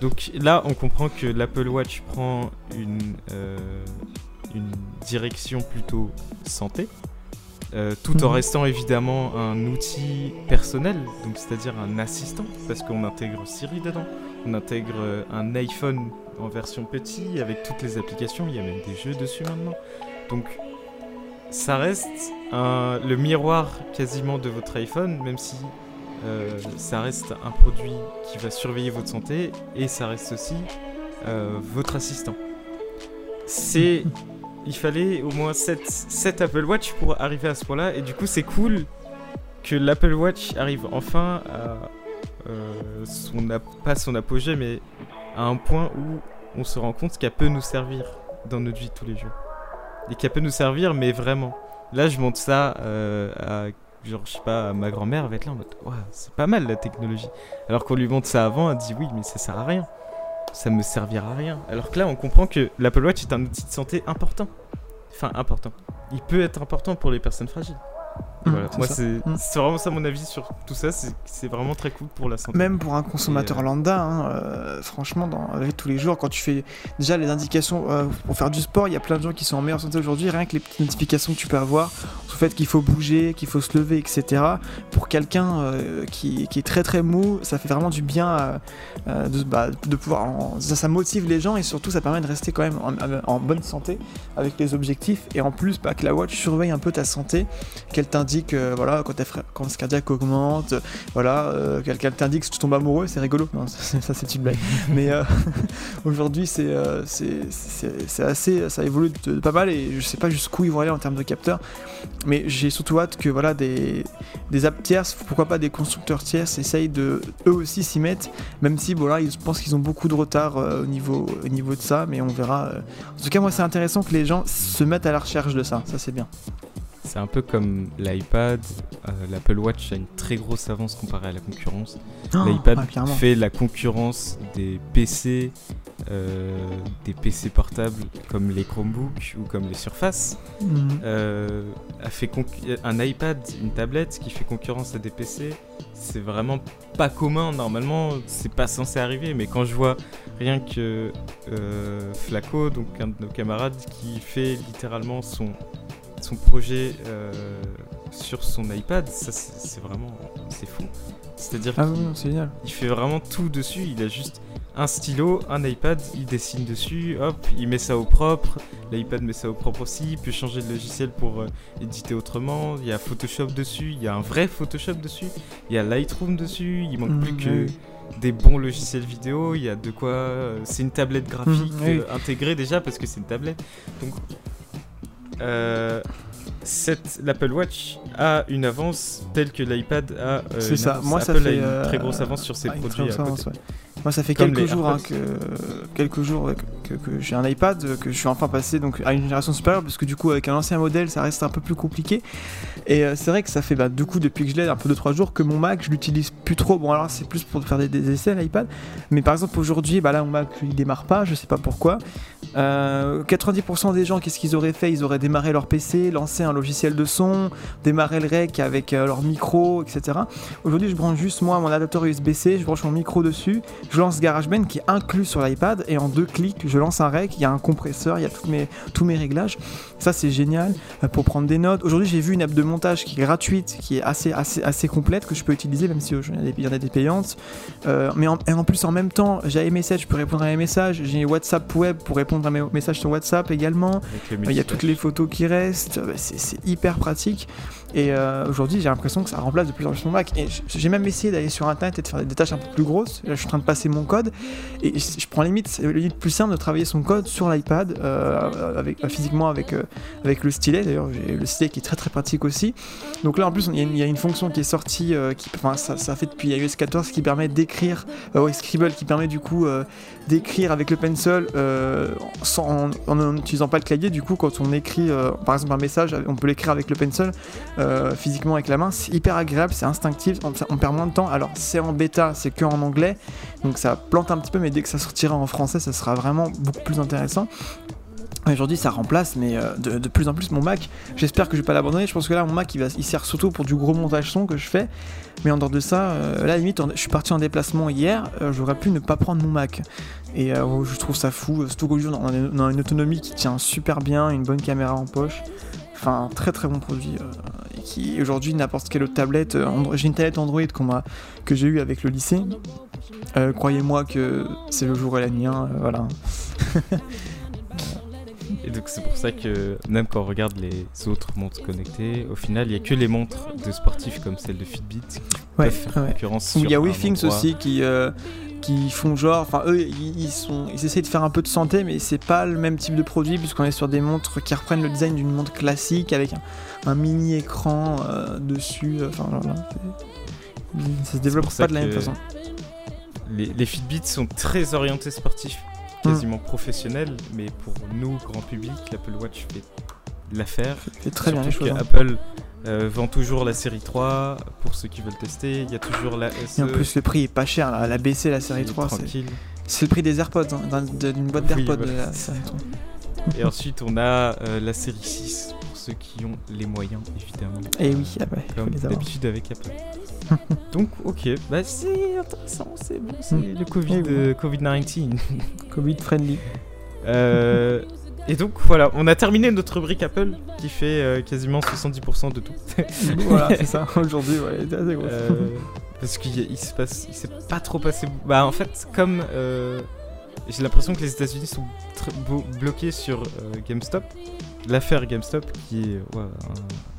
Donc là on comprend que l'Apple Watch prend une, une direction plutôt santé, euh, tout en mhm. restant évidemment un outil personnel, donc c'est-à-dire un assistant, parce qu'on intègre Siri dedans, on intègre euh, un iPhone en version petit avec toutes les applications, il y a même des jeux dessus maintenant. Donc ça reste le miroir quasiment de votre iPhone, même si euh, ça reste un produit qui va surveiller votre santé et ça reste aussi votre assistant. C'est il fallait au moins 7, Apple Watch pour arriver à ce point-là. Et du coup, c'est cool que l'Apple Watch arrive enfin à euh, pas son apogée, mais à un point où on se rend compte qu'elle peut nous servir dans notre vie tous les jours. Et qu'elle peut nous servir, mais vraiment. Là, je montre ça euh, à, genre, je sais pas, à ma grand-mère, va être là en mode, c'est pas mal la technologie. Alors qu'on lui montre ça avant, elle dit oui, mais ça sert à rien ça me servira à rien. Alors que là, on comprend que l'Apple Watch est un outil de santé important. Enfin, important. Il peut être important pour les personnes fragiles. Mmh, moi, mmh. c'est vraiment ça mon avis sur tout ça. C'est vraiment très cool pour la santé. Même pour un consommateur euh, lambda, hein, euh, franchement, dans avec tous les jours, quand tu fais déjà les indications euh, pour faire du sport, il y a plein de gens qui sont en meilleure santé aujourd'hui. Rien que les petites notifications que tu peux avoir sur le fait qu'il faut bouger, qu'il faut se lever, etc. Pour quelqu'un qui, qui, est très très mou, ça fait vraiment du bien de, bah, de, pouvoir. Ça, ça, motive les gens et surtout ça permet de rester quand même en, bonne santé avec les objectifs. Et en plus, bah, que la watch surveille un peu ta santé, qu'elle t'indique que voilà, quand ta fréquence cardiaque augmente, voilà, euh, quelqu'un t'indique que tu tombes amoureux, c'est rigolo. Non, ça, c'est une blague. Mais euh, aujourd'hui, euh, c'est c'est assez, ça évolue de, pas mal et je sais pas jusqu'où ils vont aller en termes de capteurs. Mais j'ai surtout hâte que voilà des, des apps tierces, pourquoi pas des constructeurs tierces, essayent de eux aussi s'y mettre, même si voilà, ils pensent qu'ils ont beaucoup de retard au niveau au niveau de ça, mais on verra. En tout cas, moi, c'est intéressant que les gens se mettent à la recherche de ça. Ça, c'est bien. C'est un peu comme l'iPad, euh, l'Apple Watch a une très grosse avance comparée à la concurrence. Oh, L'iPad fait la concurrence des PC, euh, des PC portables comme les Chromebooks ou comme les Surface. Mhm. Euh, a fait un iPad, une tablette qui fait concurrence à des PC. C'est vraiment pas commun normalement, c'est pas censé arriver. Mais quand je vois rien que Flaco, donc un de nos camarades, qui fait littéralement son son projet euh, sur son iPad, ça c'est vraiment c'est fou. C'est-à-dire ah qu'il fait vraiment tout dessus. Il a juste un stylo, un iPad, il dessine dessus, hop, il met ça au propre. L'iPad met ça au propre aussi. Il peut changer de logiciel pour euh, éditer autrement. Il y a Photoshop dessus, il y a un vrai Photoshop dessus, il y a Lightroom dessus. Il manque mmh, plus que des bons logiciels vidéo. Il y a de quoi. Euh, c'est une tablette graphique mmh, intégrée déjà parce que c'est une tablette. Donc euh, l'Apple Watch a une avance telle que l'iPad a. Euh, c'est ça. Moi, ça fait une très grosse avance sur ses ah, produits. Moi, ça fait quelques jours, hein, que, quelques jours que, j'ai un iPad, que je suis enfin passé donc, à une génération supérieure, parce que du coup, avec un ancien modèle, ça reste un peu plus compliqué. Et euh, c'est vrai que ça fait bah, du coup, depuis que je l'ai, un peu de 3 jours, que mon Mac, je l'utilise plus trop. Bon, alors c'est plus pour faire des, essais, l'iPad. Mais par exemple, aujourd'hui, bah, là, mon Mac, il démarre pas, je sais pas pourquoi. 90% euh, des gens, qu'est-ce qu'ils auraient fait? Ils auraient démarré leur PC, lancé un logiciel de son, démarré le rec avec euh, leur micro, etc. Aujourd'hui, je branche juste moi mon adapteur USB-C, je branche mon micro dessus, je lance GarageBand qui est inclus sur l'iPad et en deux clics, je lance un rec, il y a un compresseur, il y a tous mes, tous mes réglages. Ça, c'est génial euh, pour prendre des notes. Aujourd'hui, j'ai vu une app de montage qui est gratuite, qui est assez, assez, assez complète, que je peux utiliser, même si il y en a des payantes. mais en, et en plus, en même temps, j'ai iMessage, je peux répondre à mes messages, j'ai WhatsApp Web pour répondre à mes messages sur WhatsApp également. Il y a toutes les photos qui restent. C'est hyper pratique. Et euh, aujourd'hui, j'ai l'impression que ça remplace de plus en plus mon Mac. Et j'ai même essayé d'aller sur internet et de faire des tâches un peu plus grosses. Là, je suis en train de passer mon code. Et je prends limite, limite plus simple de travailler son code sur l'iPad, euh, avec, euh, physiquement avec, euh, avec le stylet. D'ailleurs, j'ai le stylet qui est très très pratique aussi. Donc là, en plus, il y, a une- fonction qui est sortie, qui, enfin, ça, fait depuis iOS 14, qui permet d'écrire, ouais, Scribble, qui permet du coup d'écrire avec le pencil euh, sans, en, n'utilisant pas le clavier. Du coup, quand on écrit, euh, par exemple, un message, on peut l'écrire avec le pencil euh, physiquement avec la main. C'est hyper agréable, c'est instinctif, on, on perd moins de temps. Alors, c'est en bêta, c'est que en anglais, donc ça plante un petit peu, mais dès que ça sortira en français, ça sera vraiment beaucoup plus intéressant. Aujourd'hui, ça remplace, mais euh, de, plus en plus mon Mac. J'espère que je vais pas l'abandonner. Je pense que là, mon Mac, il, va, il sert surtout pour du gros montage son que je fais. Mais en dehors de ça, euh, là, limite, je suis parti en déplacement hier. euh, J'aurais pu ne pas prendre mon Mac. Et euh, je trouve ça fou. Surtout qu'aujourd'hui, on on a une autonomie qui tient super bien, une bonne caméra en poche. Enfin, très très bon produit. et qui aujourd'hui, n'importe quelle autre tablette. J'ai une tablette Android que j'ai eue avec le lycée. Croyez-moi que c'est le jour et la nuit. hein, voilà. Et donc c'est pour ça que même quand on regarde les autres montres connectées, au final il y a que les montres de sportifs comme celle de Fitbit qui Ouais, peuvent faire ouais. concurrence il y a WeThings aussi qui, euh, qui font genre, enfin eux ils, sont, ils essayent de faire un peu de santé mais c'est pas le même type de produit puisqu'on est sur des montres qui reprennent le design d'une montre classique avec un, un mini écran euh, dessus, euh, enfin voilà, ça se développe pas de la même façon. Les, les Fitbits sont très orientés sportifs. Quasiment professionnels, mais pour nous, grand public, l'Apple Watch fait l'affaire. C'est très bien les choses. hein. Apple euh, vend toujours la série 3 pour ceux qui veulent tester. Il y a toujours la SE. Et en plus le prix est pas cher, là. la BC la série qui est 3 c'est- tranquille. c'est le prix des AirPods, hein, d'un- d'une boîte d'AirPods voilà. la série 3. Et ensuite, on a euh, la série 6 pour ceux qui ont les moyens, évidemment. Et oui, ah Comme d'habitude avec Apple. Donc, ok, bah c'est intéressant, c'est bon, c'est Mm. le Covid, euh, Covid-19. Covid friendly. Euh, et donc voilà, on a terminé notre rubrique Apple qui fait euh, quasiment 70% de tout. voilà, c'est ça. Aujourd'hui, ouais, c'est assez gros. Parce qu'il se passe, il s'est pas trop passé. Bah en fait, comme j'ai l'impression que les États-Unis sont très bloqués sur GameStop, l'affaire GameStop qui est ouais, un,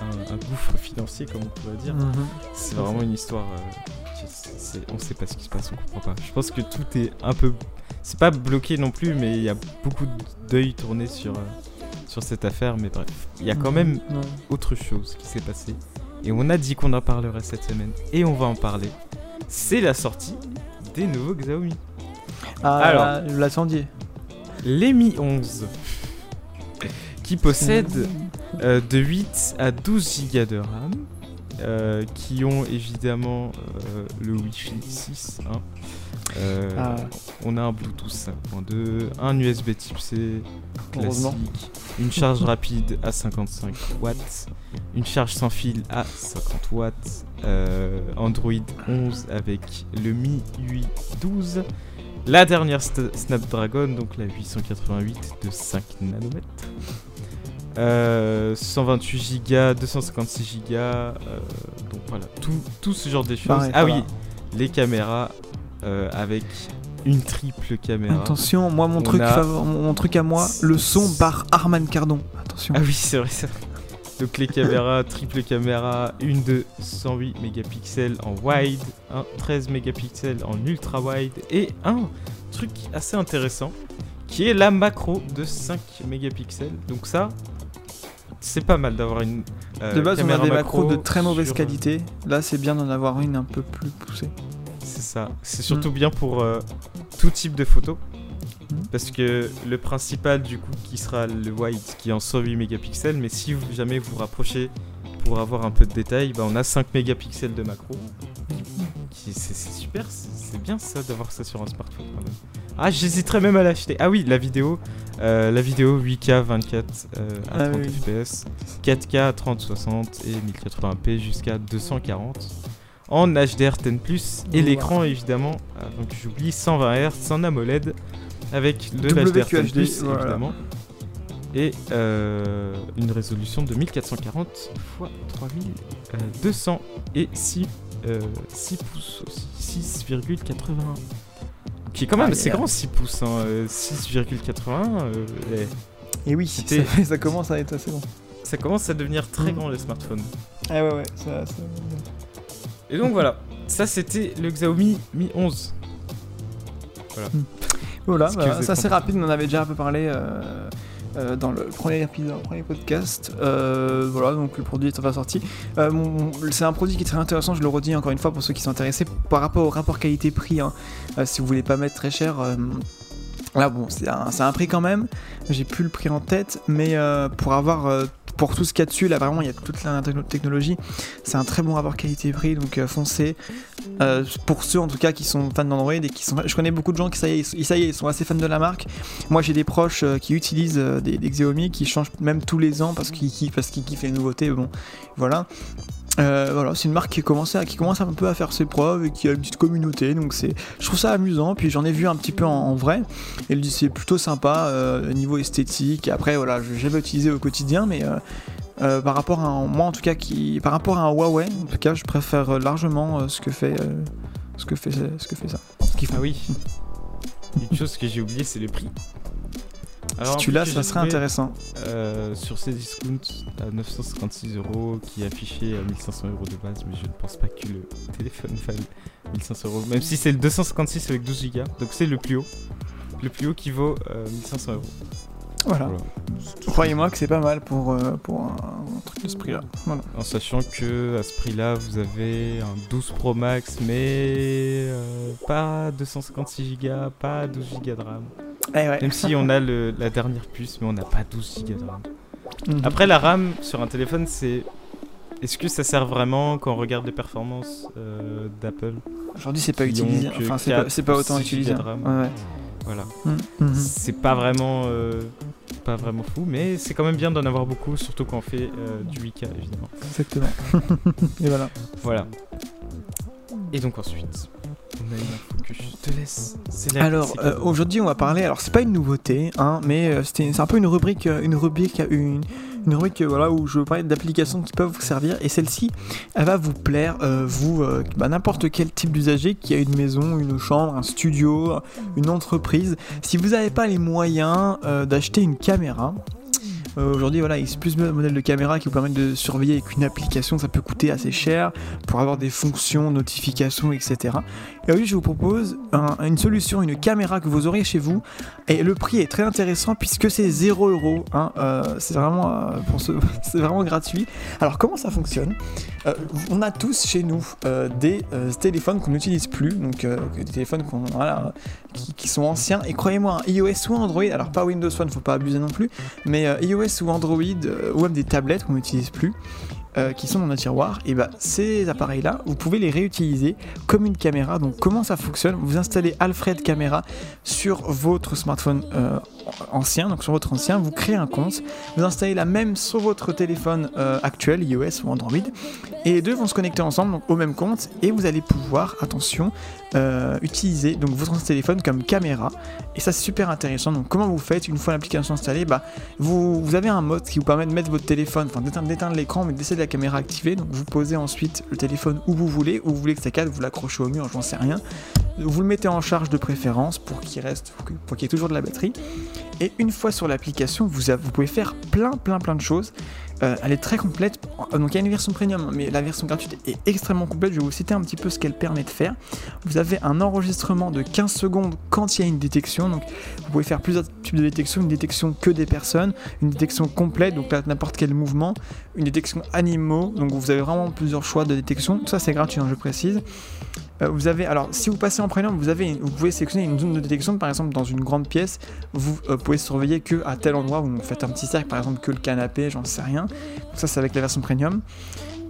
un- un gouffre financier comme on pourrait dire. Mhm. C'est vraiment une histoire. euh, c'est- on sait pas ce qui se passe, on comprend pas. Je pense que tout est un peu. C'est pas bloqué non plus, mais il y a beaucoup d'œil tourné sur, euh, sur cette affaire. Mais bref, il y a quand même Non. autre chose qui s'est passé. Et on a dit qu'on en parlerait cette semaine. Et on va en parler. C'est la sortie des nouveaux Xiaomi. Ah, Alors. là, l'attendiez. Les Mi 11. Qui possèdent euh, de 8 à 12 Go de RAM. euh, qui ont évidemment euh, le Wi-Fi 6. hein. Ah. On a un Bluetooth 5.2, un USB Type C classique, une charge rapide à 55 watts, une charge sans fil à 50 watts, Android 11 avec le Mi 8 12, la dernière Snapdragon, donc la 888 de 5 nanomètres. Euh, 128 Go, 256 Go, euh, donc voilà, tout, tout ce genre de choses. Pareil, ah voilà. oui, les caméras euh, avec une triple caméra. Attention, moi mon On truc, a- favor- mon mon truc à moi, le son par Arman Cardon. Attention. Ah oui, c'est vrai, c'est vrai. Donc les caméras, triple caméra, une de 108 mégapixels en wide, un 13 mégapixels en ultra wide et un truc assez intéressant qui est la macro de 5 mégapixels. Donc ça, c'est pas mal d'avoir une euh, de base, on a des macros de macro très mauvaise sur- qualité. Là, c'est bien d'en avoir une un peu plus poussée. C'est ça. C'est Mm. surtout bien pour euh, tout type de photos. Mm. Parce que le principal, du coup, qui sera le wide, qui est en 108 mégapixels, mais si vous, jamais vous rapprochez pour avoir un peu de détails, bah, on a 5 mégapixels de macro. C'est super, c'est bien ça d'avoir ça sur un smartphone quand même. Ah, j'hésiterais même à l'acheter. Ah oui, la vidéo, euh, la vidéo 8K 24 euh, à Ah 30 oui. fps, 4K 3060 et 1080p jusqu'à 240 en HDR10+, et l'écran évidemment, avant que j'oublie, 120 Hz en AMOLED avec WQHD, l'HDR10+, voilà. Et euh, une résolution de 1440 x 3200 et 6, euh, 6 pouces aussi, 6,81. Qui est quand même Aïe, assez grand 6 pouces, hein, euh, 6,81. euh, eh, Et oui, C'était- ça, ça commence à être assez bon. ça commence à devenir très Mm. grand les smartphones. Ah ouais, ouais, ça. ça- Et donc voilà, ça c'était le Xiaomi Mi 11. Voilà. Voilà, Ce que bah, vous c'est rapide, on en avait déjà un peu parlé euh, euh, dans le premier épisode, premier podcast. Euh, voilà, donc le produit est enfin sorti. Euh, c'est un produit qui est très intéressant, je le redis encore une fois pour ceux qui sont intéressés par rapport au rapport qualité-prix. hein. Si vous voulez pas mettre très cher. Là, bon, c'est un, un prix quand même. J'ai plus le prix en tête, mais pour avoir pour tout ce qu'il y a dessus, là vraiment, il y a toute la techno- technologie. C'est un très bon rapport qualité-prix, donc euh, foncez. Euh, pour ceux en tout cas qui sont fans d'Android et qui sont, je connais beaucoup de gens qui ça y est, ils, sont assez fans de la marque. Moi, j'ai des proches euh, qui utilisent des, des Xiaomi, qui changent même tous les ans parce qu'ils kiffent, parce qu'ils kiffent les nouveautés. Bon, voilà. Euh, voilà, c'est une marque qui commence, un peu à faire ses preuves et qui a une petite communauté, donc c'est, je trouve ça amusant. Puis j'en ai vu un petit peu en, vrai, et c'est plutôt sympa euh, niveau esthétique. Après, voilà, je n'ai jamais utilisé au quotidien, mais euh, par rapport à un- moi en tout cas, par rapport à un Huawei, en tout cas, je préfère largement ce que fait, ce que fait, ce que fait ça. Ah oui. Une chose que j'ai oublié, c'est le prix. Alors, si tu l'as, ça serait intéressant. euh, sur ces discounts à 956 euros qui est affiché à 1500 euros de base, mais je ne pense pas que le téléphone vaille 1500 euros. Même si c'est le 256 avec 12 Go, donc c'est le plus haut. Le plus haut qui vaut euh, 1500 euros. Voilà. Voilà. Croyez-moi que c'est pas mal pour, euh, pour un, un truc de ce prix-là. Voilà. En sachant que à ce prix-là, vous avez un 12 Pro Max, mais euh, pas 256 Go, pas 12 Go de RAM. Eh ouais. Même si on a le- la dernière puce, mais on n'a pas 12 Go de RAM. Mhm. Après, la RAM sur un téléphone, c'est. Est-ce que ça sert vraiment quand on regarde les performances euh, d'Apple? Aujourd'hui, c'est pas utilisé. Enfin, c'est pas, 4 c'est pas autant 6 utilisé. Ouais, ouais. Voilà. Mhm. Mhm. C'est pas vraiment. euh, pas vraiment fou, mais c'est quand même bien d'en avoir beaucoup, surtout quand on fait euh, du 8K évidemment. Exactement. Et voilà. Voilà. Et donc ensuite, que je te laisse. C'est la Alors euh, aujourd'hui on va parler. Alors c'est pas une nouveauté, hein, mais euh, c'était c'est un peu une rubrique, euh, une rubrique, une, une rubrique voilà où je parler d'applications qui peuvent vous servir. Et celle-ci, elle va vous plaire, euh, vous, bah, n'importe quel type d'usager qui a une maison, une chambre, un studio, une entreprise. Si vous n'avez pas les moyens d'acheter une caméra. Aujourd'hui, voilà, il existe plus de modèles de caméra qui vous permettent de surveiller avec une application. Ça peut coûter assez cher pour avoir des fonctions, notifications, etc. Aujourd'hui, je vous propose un- une solution, une caméra que vous aurez chez vous. Et le prix est très intéressant puisque c'est 0 euros. hein, euh, c'est vraiment, euh, vraiment gratuit. Alors, comment ça fonctionne? Euh, On a tous chez nous des téléphones qu'on n'utilise plus, donc des téléphones qui, qui sont anciens. Et croyez-moi, iOS ou Android, alors pas Windows Phone, faut pas abuser non plus, mais iOS ou Android, ou même des tablettes qu'on n'utilise plus. Euh, qui sont dans un tiroir, et bah ces appareils-là, vous pouvez les réutiliser comme une caméra. Donc comment ça fonctionne? Vous installez Alfred Camera sur votre smartphone euh, ancien, donc sur votre ancien, vous créez un compte, vous installez la même sur votre téléphone euh, actuel, iOS ou Android, et les deux vont se connecter ensemble donc, au même compte, et vous allez pouvoir, attention, euh, utiliser donc votre téléphone comme caméra. Et ça c'est super intéressant. Donc comment vous faites une fois l'application installée? Bah, vous, vous avez un mode qui vous permet de mettre votre téléphone, enfin d'éteindre, l'écran, mais de la caméra activée. Donc vous posez ensuite le téléphone où vous voulez, où vous voulez que ça cadre, vous l'accrochez au mur, j'en sais rien. Vous le mettez en charge de préférence pour qu'il reste, pour qu'il y ait toujours de la batterie. Et une fois sur l'application, vous, pouvez faire plein, plein, plein de choses. Euh, elle est très complète. Donc il y a une version premium, mais la version gratuite est extrêmement complète. Je vais vous citer un petit peu ce qu'elle permet de faire. Vous avez un enregistrement de 15 secondes quand il y a une détection. Donc vous pouvez faire plusieurs types de détection. Une détection que des personnes, une détection complète, donc n'importe quel mouvement, une détection animaux. Donc vous avez vraiment plusieurs choix de détection. Tout ça c'est gratuit, hein, je précise. Euh, vous avez alors si vous passez en premium, vous avez vous pouvez sélectionner une zone de détection par exemple dans une grande pièce, vous euh, pouvez surveiller que à tel endroit vous faites un petit cercle par exemple que le canapé, j'en sais rien. Donc ça c'est avec la version premium.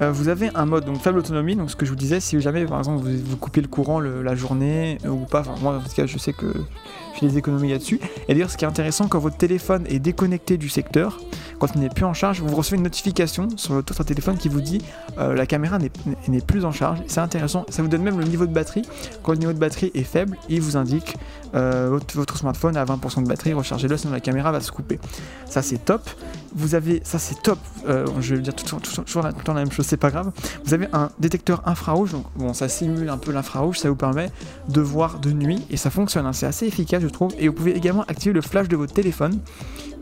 Euh, vous avez un mode donc faible autonomie, donc ce que je vous disais, si jamais par exemple vous, coupez le courant la journée ou pas, enfin moi en tout cas je sais que je fais des économies là-dessus. Et d'ailleurs ce qui est intéressant quand votre téléphone est déconnecté du secteur, quand il n'est plus en charge, vous recevez une notification sur votre téléphone qui vous dit euh, la caméra n'est- plus en charge. C'est intéressant, ça vous donne même le niveau de batterie. Quand le niveau de batterie est faible, il vous indique euh, votre, smartphone a 20% de batterie, rechargez-le sinon la caméra va se couper. Ça c'est top. Vous avez, ça c'est top, euh, je vais dire toujours la- tout le temps la même chose, c'est pas grave. Vous avez un détecteur infrarouge, donc bon, ça simule un peu l'infrarouge, ça vous permet de voir de nuit et ça fonctionne, hein, c'est assez efficace trouve. Et vous pouvez également activer le flash de votre téléphone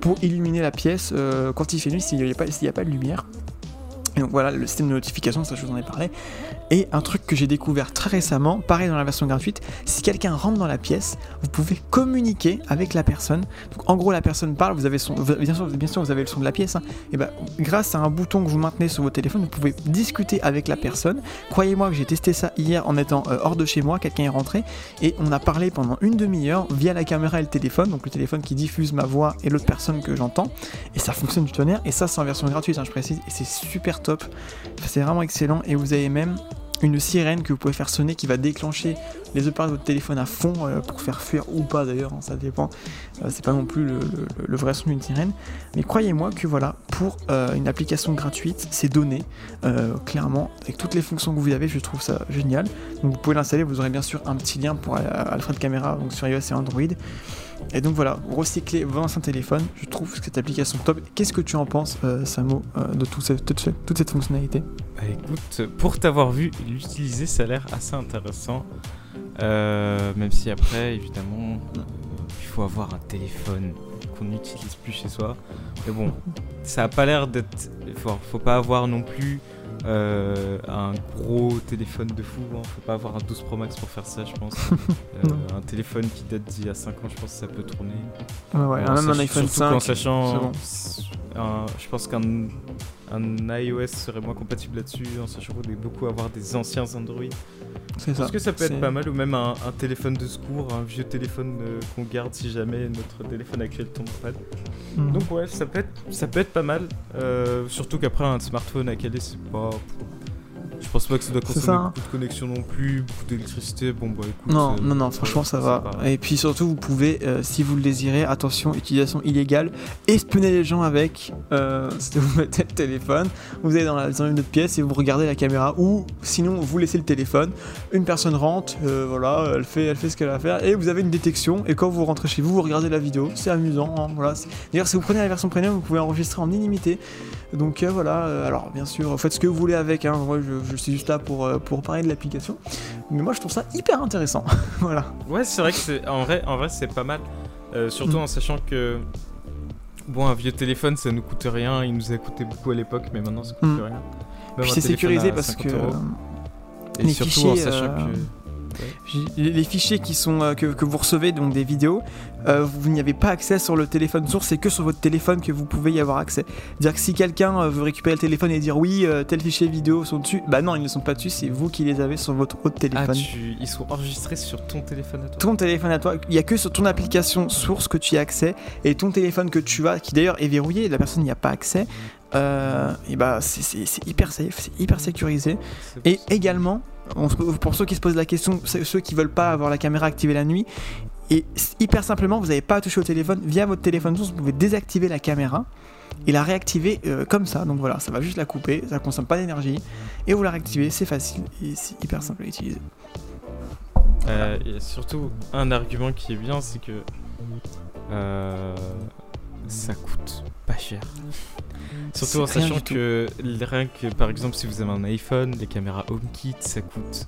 pour illuminer la pièce euh, quand il fait nuit s'il n'y a, a pas de lumière. Et donc voilà, le système de notification, ça je vous en ai parlé. Et un truc que j'ai découvert très récemment, pareil dans la version gratuite, si quelqu'un rentre dans la pièce, vous pouvez communiquer avec la personne. Donc en gros, la personne parle, vous avez son, bien sûr, bien sûr, vous avez le son de la pièce. hein. et ben, grâce à un bouton que vous maintenez sur votre téléphone, vous pouvez discuter avec la personne. Croyez-moi que j'ai testé ça hier en étant euh, hors de chez moi, quelqu'un est rentré et on a parlé pendant une demi-heure via la caméra et le téléphone, donc le téléphone qui diffuse ma voix et l'autre personne que j'entends, et ça fonctionne du tonnerre. Et ça, c'est en version gratuite, hein, je précise, et c'est super top. C'est vraiment excellent. Et vous avez même une sirène que vous pouvez faire sonner qui va déclencher les opérateurs de votre téléphone à fond euh, pour faire fuir ou pas d'ailleurs, hein, ça dépend. Euh, c'est pas non plus le, vrai son d'une sirène. Mais croyez-moi que voilà, pour euh, une application gratuite, c'est donné clairement avec toutes les fonctions que vous avez. Je trouve ça génial. Donc vous pouvez l'installer. Vous aurez bien sûr un petit lien pour Alfred Camera donc sur iOS et Android. Et donc voilà, recycler vos anciens téléphones. Je trouve cette application top. Qu'est-ce que tu en penses, euh, Samo, euh, de toute cette fonctionnalité? Bah, écoute, pour t'avoir vu l'utiliser, ça a l'air assez intéressant. Euh, même si après, évidemment, euh, il faut avoir un téléphone qu'on n'utilise plus chez soi. Mais bon, ça a pas l'air d'être. Faut, faut pas avoir non plus euh, un gros téléphone de fou. Hein. Faut pas avoir un 12 Pro Max pour faire ça, je pense. Euh, un téléphone qui date d'il y a 5 ans, je pense que ça peut tourner. Ouais, ouais, En même un iPhone surtout qu'en 5. sachant, c'est bon. s- un- je pense qu'un un iOS serait moins compatible là-dessus, en sachant qu'on est beaucoup à avoir des anciens Android. C'est Je ça. pense que ça peut être pas mal, ou même un, un téléphone de secours, un vieux téléphone euh, qu'on garde si jamais notre téléphone actuel tombe en panne. Mhm. Donc ouais, ça peut être, ça peut être pas mal. euh, surtout qu'après un smartphone à caler, c'est pas. Je pense pas que ça doit consommer ça, hein. beaucoup de connexion non plus, beaucoup d'électricité. Bon bah écoute. Non, euh, non, non, franchement ça va. Et puis surtout, vous pouvez, euh, si vous le désirez, attention, utilisation illégale, espionner les gens avec. Euh, vous mettez le téléphone, vous allez dans, la, dans une autre pièce et vous regardez la caméra, ou sinon vous laissez le téléphone, une personne rentre, euh, voilà, elle fait, elle fait ce qu'elle a à faire, et vous avez une détection, et quand vous rentrez chez vous, vous regardez la vidéo, c'est amusant. hein, voilà. D'ailleurs, si vous prenez la version premium, vous pouvez enregistrer en illimité. Donc voilà, alors bien sûr, faites ce que vous voulez avec, hein, moi je, je suis juste là pour, euh, pour parler de l'application, mais moi je trouve ça hyper intéressant. voilà. Ouais, c'est vrai que c'est en vrai, en vrai c'est pas mal. Euh, surtout Mm. en sachant que bon, un vieux téléphone ça nous coûte rien. Il nous a coûté beaucoup à l'époque, mais maintenant ça coûte Mm. plus rien. Même Puis c'est sécurisé parce 50 que euros. euh, Et les surtout fichiers, en sachant euh, que les fichiers qui sont euh, que, que vous recevez donc des vidéos, euh, vous n'y avez pas accès sur le téléphone source, c'est que sur votre téléphone que vous pouvez y avoir accès. Dire que si quelqu'un euh, veut récupérer le téléphone et dire oui, tel fichier vidéo sont dessus, bah non, ils ne sont pas dessus, c'est vous qui les avez sur votre autre ah, téléphone. tu... ils sont enregistrés sur ton téléphone à toi. Ton téléphone à toi, il y a que sur ton application source que tu y as accès et ton téléphone que tu as, qui d'ailleurs est verrouillé, la personne n'y a pas accès. euh, et bah c'est- hyper safe, c'est hyper sécurisé. Et également, pour ceux qui se posent la question, ceux qui veulent pas avoir la caméra activée la nuit, et hyper simplement, vous n'avez pas à toucher au téléphone, via votre téléphone source, vous pouvez désactiver la caméra et la réactiver euh, comme ça. Donc voilà, ça va juste la couper, ça consomme pas d'énergie, et vous la réactivez, c'est facile et c'est hyper simple à utiliser. Euh, et surtout, un argument qui est bien, c'est que euh, ça coûte pas cher. Surtout en sachant que rien que par exemple si vous avez un iPhone, les caméras HomeKit, ça coûte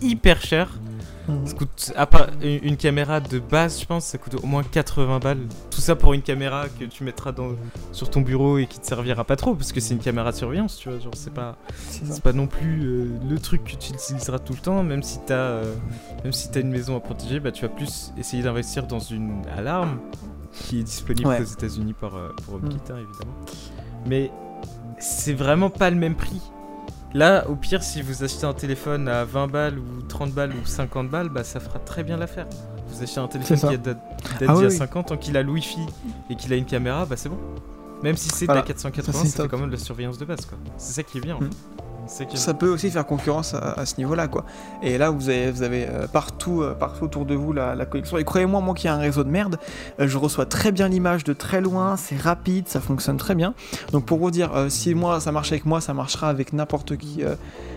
hyper cher. Ça coûte à part une, une caméra de base, je pense, ça coûte au moins 80 balles. Tout ça pour une caméra que tu mettras dans, sur ton bureau et qui te servira pas trop parce que c'est une caméra de surveillance, tu vois, genre c'est pas C'est pas non plus euh, le truc que tu utiliseras tout le temps, même si t'as euh, même si t'as une maison à protéger, bah tu vas plus essayer d'investir dans une alarme qui est disponible Ouais. aux États-Unis par euh, pour HomeKit hein, évidemment. Mais c'est vraiment pas le même prix. Là, au pire, si vous achetez un téléphone à 20 balles ou 30 balles ou 50 balles, bah ça fera très bien l'affaire. Vous achetez un téléphone qui a date, Ah d'il y a oui, oui. 5 ans, tant qu'il a le Wi-Fi et qu'il a une caméra, bah c'est bon. Même si c'est Voilà. de la 480, Ça, c'est quand même de la surveillance de base quoi. C'est ça qui est bien. en Mm. fait. Ça peut aussi faire concurrence à, ce niveau-là, quoi. Et là, vous avez, vous avez euh, partout, euh, partout autour de vous la, la connexion. Et croyez-moi, moi qui ai un réseau de merde, euh, je reçois très bien l'image de très loin, c'est rapide, ça fonctionne très bien. Donc pour vous dire, si moi ça marche avec moi, ça marchera avec n'importe qui,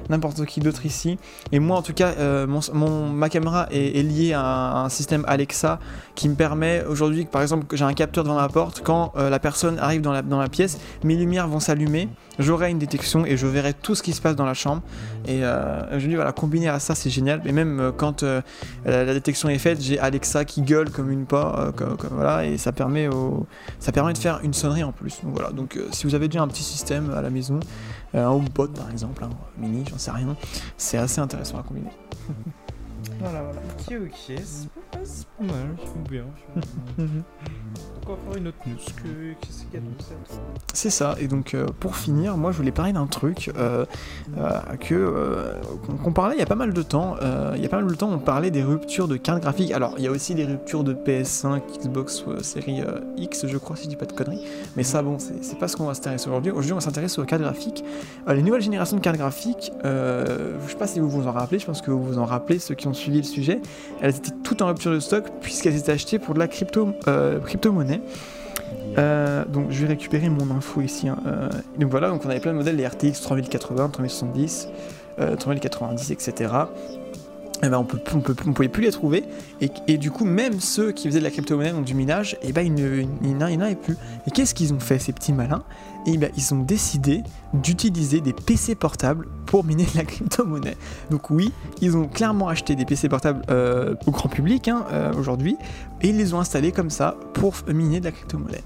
n'importe qui d'autre ici. Et moi, en tout cas, euh, mon, ma caméra est, liée à un, système Alexa qui me permet aujourd'hui, par exemple, que j'ai un capteur devant ma porte, quand euh, la personne arrive dans la, dans la pièce, mes lumières vont s'allumer, j'aurai une détection et je verrai tout ce qui se se passe dans la chambre. Et je dis voilà, combiné à ça, c'est génial. Et même quand la, détection est faite, j'ai Alexa qui gueule comme une pas, et ça permet, au, ça permet de faire une sonnerie en plus. Donc voilà, donc si vous avez déjà un petit système à la maison, un HomePod par exemple, un mini, j'en sais rien, c'est assez intéressant à combiner. voilà, voilà. Ok, ok, c'est pas mal, je bien. encore une autre news C'est ça, et donc euh, pour finir, moi je voulais parler d'un truc euh, euh, que qu'on parlait il y a pas mal de temps. il y a pas mal de temps, on parlait des ruptures de cartes graphiques. Alors il y a aussi des ruptures de PS5, Xbox série X, je crois, si je dis pas de conneries. Mais ça, bon, c'est pas ce qu'on va s'intéresser aujourd'hui. Aujourd'hui, on va s'intéresser aux cartes graphiques. les nouvelles générations de cartes graphiques, je sais pas si vous vous en rappelez, je pense que vous vous en rappelez, ceux qui ont suivi le sujet, elles étaient toutes en rupture de stock puisqu'elles étaient achetées pour de la crypto, crypto-monnaie. Euh, donc je vais récupérer mon info ici. Hein. Euh, donc voilà, donc on avait plein de modèles, les RTX 3080, 3070, 3090, etc. Et ben on, peut, on, peut, on pouvait plus les trouver. Et, et, du coup, même ceux qui faisaient de la crypto-monnaie, donc du minage, et ben il n'y en a plus. Et qu'est-ce qu'ils ont fait, ces petits malins? Et ben ils ont décidé d'utiliser des PC portables pour miner de la crypto-monnaie. Donc oui, ils ont clairement acheté des PC portables euh, au grand public hein, euh, aujourd'hui, et ils les ont installés comme ça pour miner de la crypto-monnaie.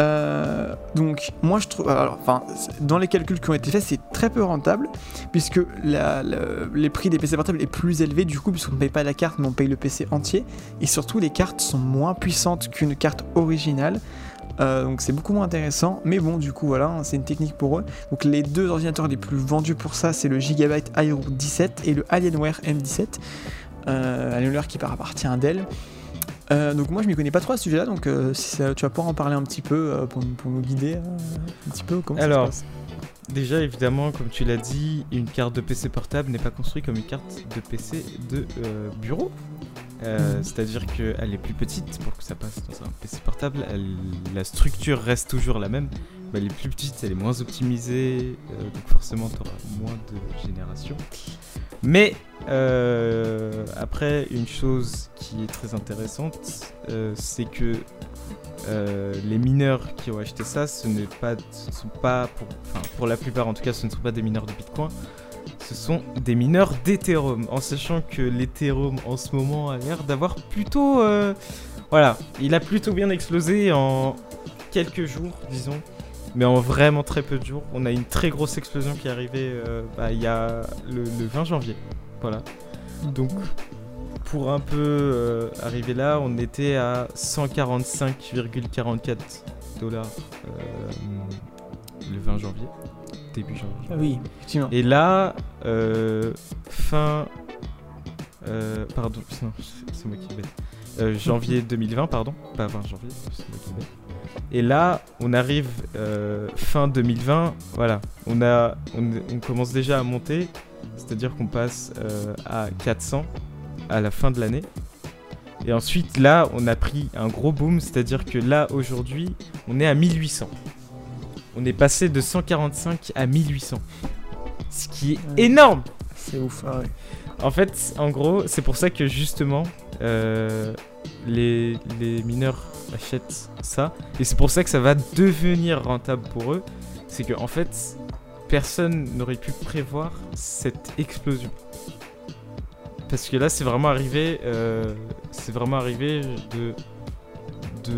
Euh, donc moi je trouve, enfin, dans les calculs qui ont été faits, c'est très peu rentable, puisque les prix des PC portables est plus élevé du coup, puisqu'on ne paye pas la carte, mais on paye le PC entier, et surtout les cartes sont moins puissantes qu'une carte originale. Euh, donc c'est beaucoup moins intéressant, mais bon, du coup, voilà, c'est une technique pour eux. Donc les deux ordinateurs les plus vendus pour ça, c'est le Gigabyte Aero 17 et le Alienware M17. Euh, Alienware qui appartient à Dell. Euh, donc moi je m'y connais pas trop à ce sujet-là, donc si tu vas pouvoir en parler un petit peu pour, nous guider un petit peu comment Alors, ça se passe. Déjà, évidemment, comme tu l'as dit, une carte de PC portable n'est pas construite comme une carte de PC de bureau. Euh. C'est-à-dire qu'elle est plus petite pour que ça passe dans un PC portable. la structure reste toujours la même, elle est plus petite, elle est moins optimisée, euh, donc forcément tu auras moins de génération. Mais euh, après, une chose qui est très intéressante, c'est que les mineurs qui ont acheté ça, ce ne sont pas, pour la plupart en tout cas, ce ne sont pas des mineurs de Bitcoin ce sont des mineurs d'Ethereum, en sachant que l'Ethereum en ce moment a l'air d'avoir plutôt... Euh, voilà, il a plutôt bien explosé en quelques jours, disons, mais en vraiment très peu de jours. On a une très grosse explosion qui est arrivée euh, bah, il y a le, 20 janvier. Voilà. Donc, pour un peu euh, arriver là, on était à 145,44 dollars le 20 janvier début janvier. Ah oui, effectivement. Et là, euh, fin. Euh, pardon, c'est moi qui bête. Euh, janvier 2020, pardon, pas 20 janvier, c'est moi qui bête. Et là, on arrive fin 2020, voilà, on, a, on, commence déjà à monter, c'est-à-dire qu'on passe à 400 à la fin de l'année. Et ensuite, là, on a pris un gros boom, c'est-à-dire que là, aujourd'hui, on est à 1800 on est passé de 145 à 1800. Ce qui est énorme C'est ouf, ah En fait, en gros, c'est pour ça que justement, euh, les, mineurs achètent ça. Et c'est pour ça que ça va devenir rentable pour eux. C'est que en fait, personne n'aurait pu prévoir cette explosion. Parce que là, c'est vraiment arrivé, euh, c'est vraiment arrivé de,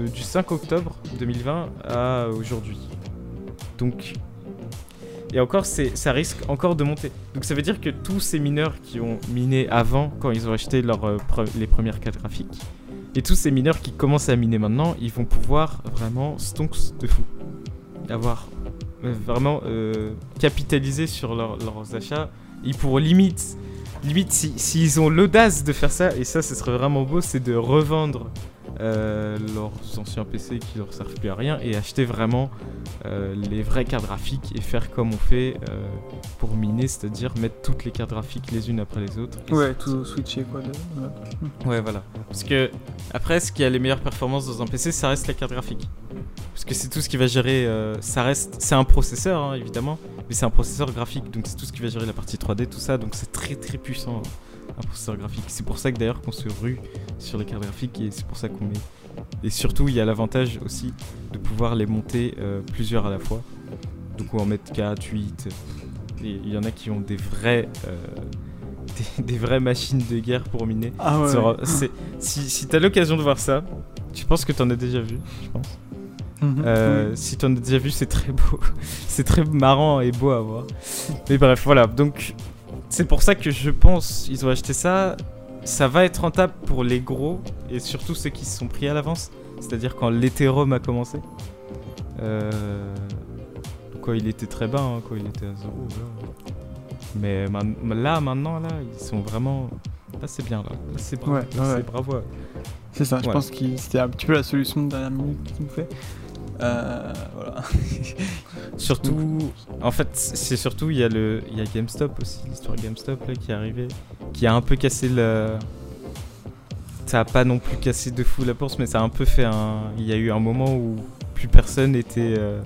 du 5 octobre 2020 à aujourd'hui. Donc, et encore, ça risque encore de monter. Donc ça veut dire que tous ces mineurs qui ont miné avant, quand ils ont acheté leur, euh, les premières cartes graphiques, et tous ces mineurs qui commencent à miner maintenant, ils vont pouvoir vraiment stonks de fou. Avoir euh, vraiment euh, capitaliser sur leurs achats. Ils pourront limite, limite s'ils si, ont l'audace de faire ça, et ça ce serait vraiment beau, c'est de revendre euh, leurs anciens PC qui leur servent plus à rien et acheter vraiment euh, les vraies cartes graphiques et faire comme on fait euh, pour miner, c'est-à-dire mettre toutes les cartes graphiques les unes après les autres. Ouais, tout switcher quoi. Ouais. voilà. Parce que après, ce qui a les meilleures performances dans un PC, ça reste la carte graphique. Parce que c'est tout ce qui va gérer. ça reste. C'est un processeur hein, évidemment, mais c'est un processeur graphique, donc c'est tout ce qui va gérer la partie 3D, tout ça, donc c'est très très puissant un processeur graphique. C'est pour ça que d'ailleurs qu'on se rue sur les cartes graphiques et c'est pour ça qu'on met. Et surtout, il y a l'avantage aussi de pouvoir les monter euh, plusieurs à la fois. Donc on en mettre 4, 8, il y en a qui ont des vrais, euh, des, des vraies machines de guerre pour miner. Ah ouais. C'est- si si t'as l'occasion de voir ça, je pense que t'en as déjà vu, je pense. Mhm. Euh, Oui. Si t'en as déjà vu, c'est très beau. c'est très marrant et beau à voir. Mais bref, voilà. Donc, c'est pour ça que je pense ils ont acheté ça. Ça va être rentable pour les gros et surtout ceux qui se sont pris à l'avance. C'est-à-dire quand l'Ethereum a commencé. Euh, Quoi, il était très bas, hein, quoi, il était à zéro. voilà. Mais man- là, maintenant, là, ils sont vraiment. Là, c'est bien, là. Là, c'est bravo. Ouais, là, ouais, c'est ouais. bravo. C'est ça, je pense que c'était un petit peu la solution de dernière minute qu'ils nous fait. Euh, voilà. Surtout, en fait, c'est surtout, il y a le, il y a GameStop aussi, l'histoire GameStop là, qui est arrivée, qui a un peu cassé le. Ça a pas non plus cassé de fou la bourse, mais ça a un peu fait un. Il y a eu un moment où plus personne était, euh,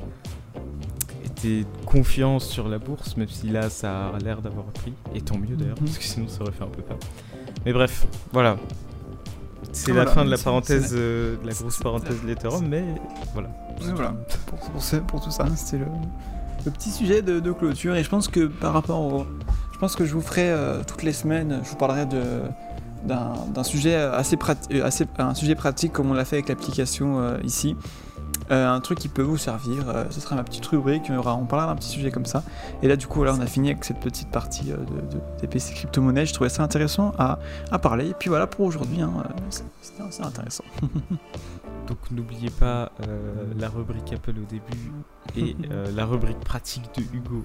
était confiant sur la bourse, même si là ça a l'air d'avoir pris, et tant mieux d'ailleurs, Mhm. parce que sinon ça aurait fait un peu peur. Mais bref, voilà. C'est Voilà, la fin de la parenthèse, euh, de la grosse parenthèse de l'Ethereum, mais voilà. Voilà, pour, pour, tout ça, c'était le, petit sujet de, clôture. Et je pense que par rapport au. Je pense que je vous ferai euh, toutes les semaines, je vous parlerai d'un sujet euh, assez un sujet pratique comme on l'a fait avec l'application euh, ici. Un truc qui peut vous servir, ce sera ma petite rubrique, aura- on parlera d'un petit sujet comme ça. Et là du coup là on a fini avec cette petite partie de, de, des PC crypto-monnaies, je trouvais ça intéressant à, parler. Et puis voilà pour aujourd'hui, hein, c'était intéressant. Donc n'oubliez pas euh, la rubrique Apple au début et euh, la rubrique pratique de Hugo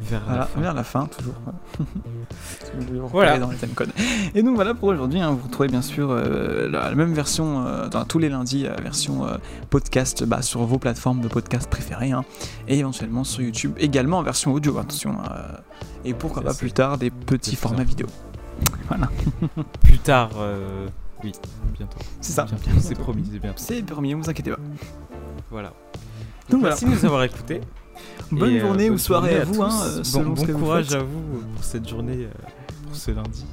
vers la fin. vers la fin, toujours. Vous Voilà. dans les. Et donc voilà pour aujourd'hui. hein, vous retrouvez bien sûr euh, la, la même version euh, dans tous les lundis, la version euh, podcast bah, sur vos plateformes de podcast préférées. hein, et éventuellement sur YouTube, également en version audio, attention. et pourquoi pas plus tard des petits formats vidéo. Voilà, Plus tard, oui, bientôt. c'est ça. C'est promis, c'est bientôt. C'est vous inquiétez pas. Voilà. Donc voilà. Merci de nous avoir écoutés. Bonne Et, euh, journée ou soirée à vous, hein, euh, Bon, selon bon ce que vous courage à vous euh, pour cette journée, euh, pour ce lundi.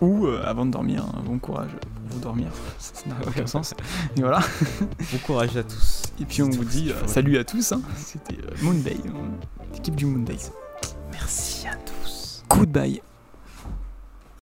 Ou euh, avant de dormir, hein, bon courage pour vous dormir. Ça n'a aucun sens. Et voilà. Bon courage à tous. Et puis on vous dit salut à tous. hein. C'était Moonday, l'équipe du Moonday. Merci à tous. Goodbye.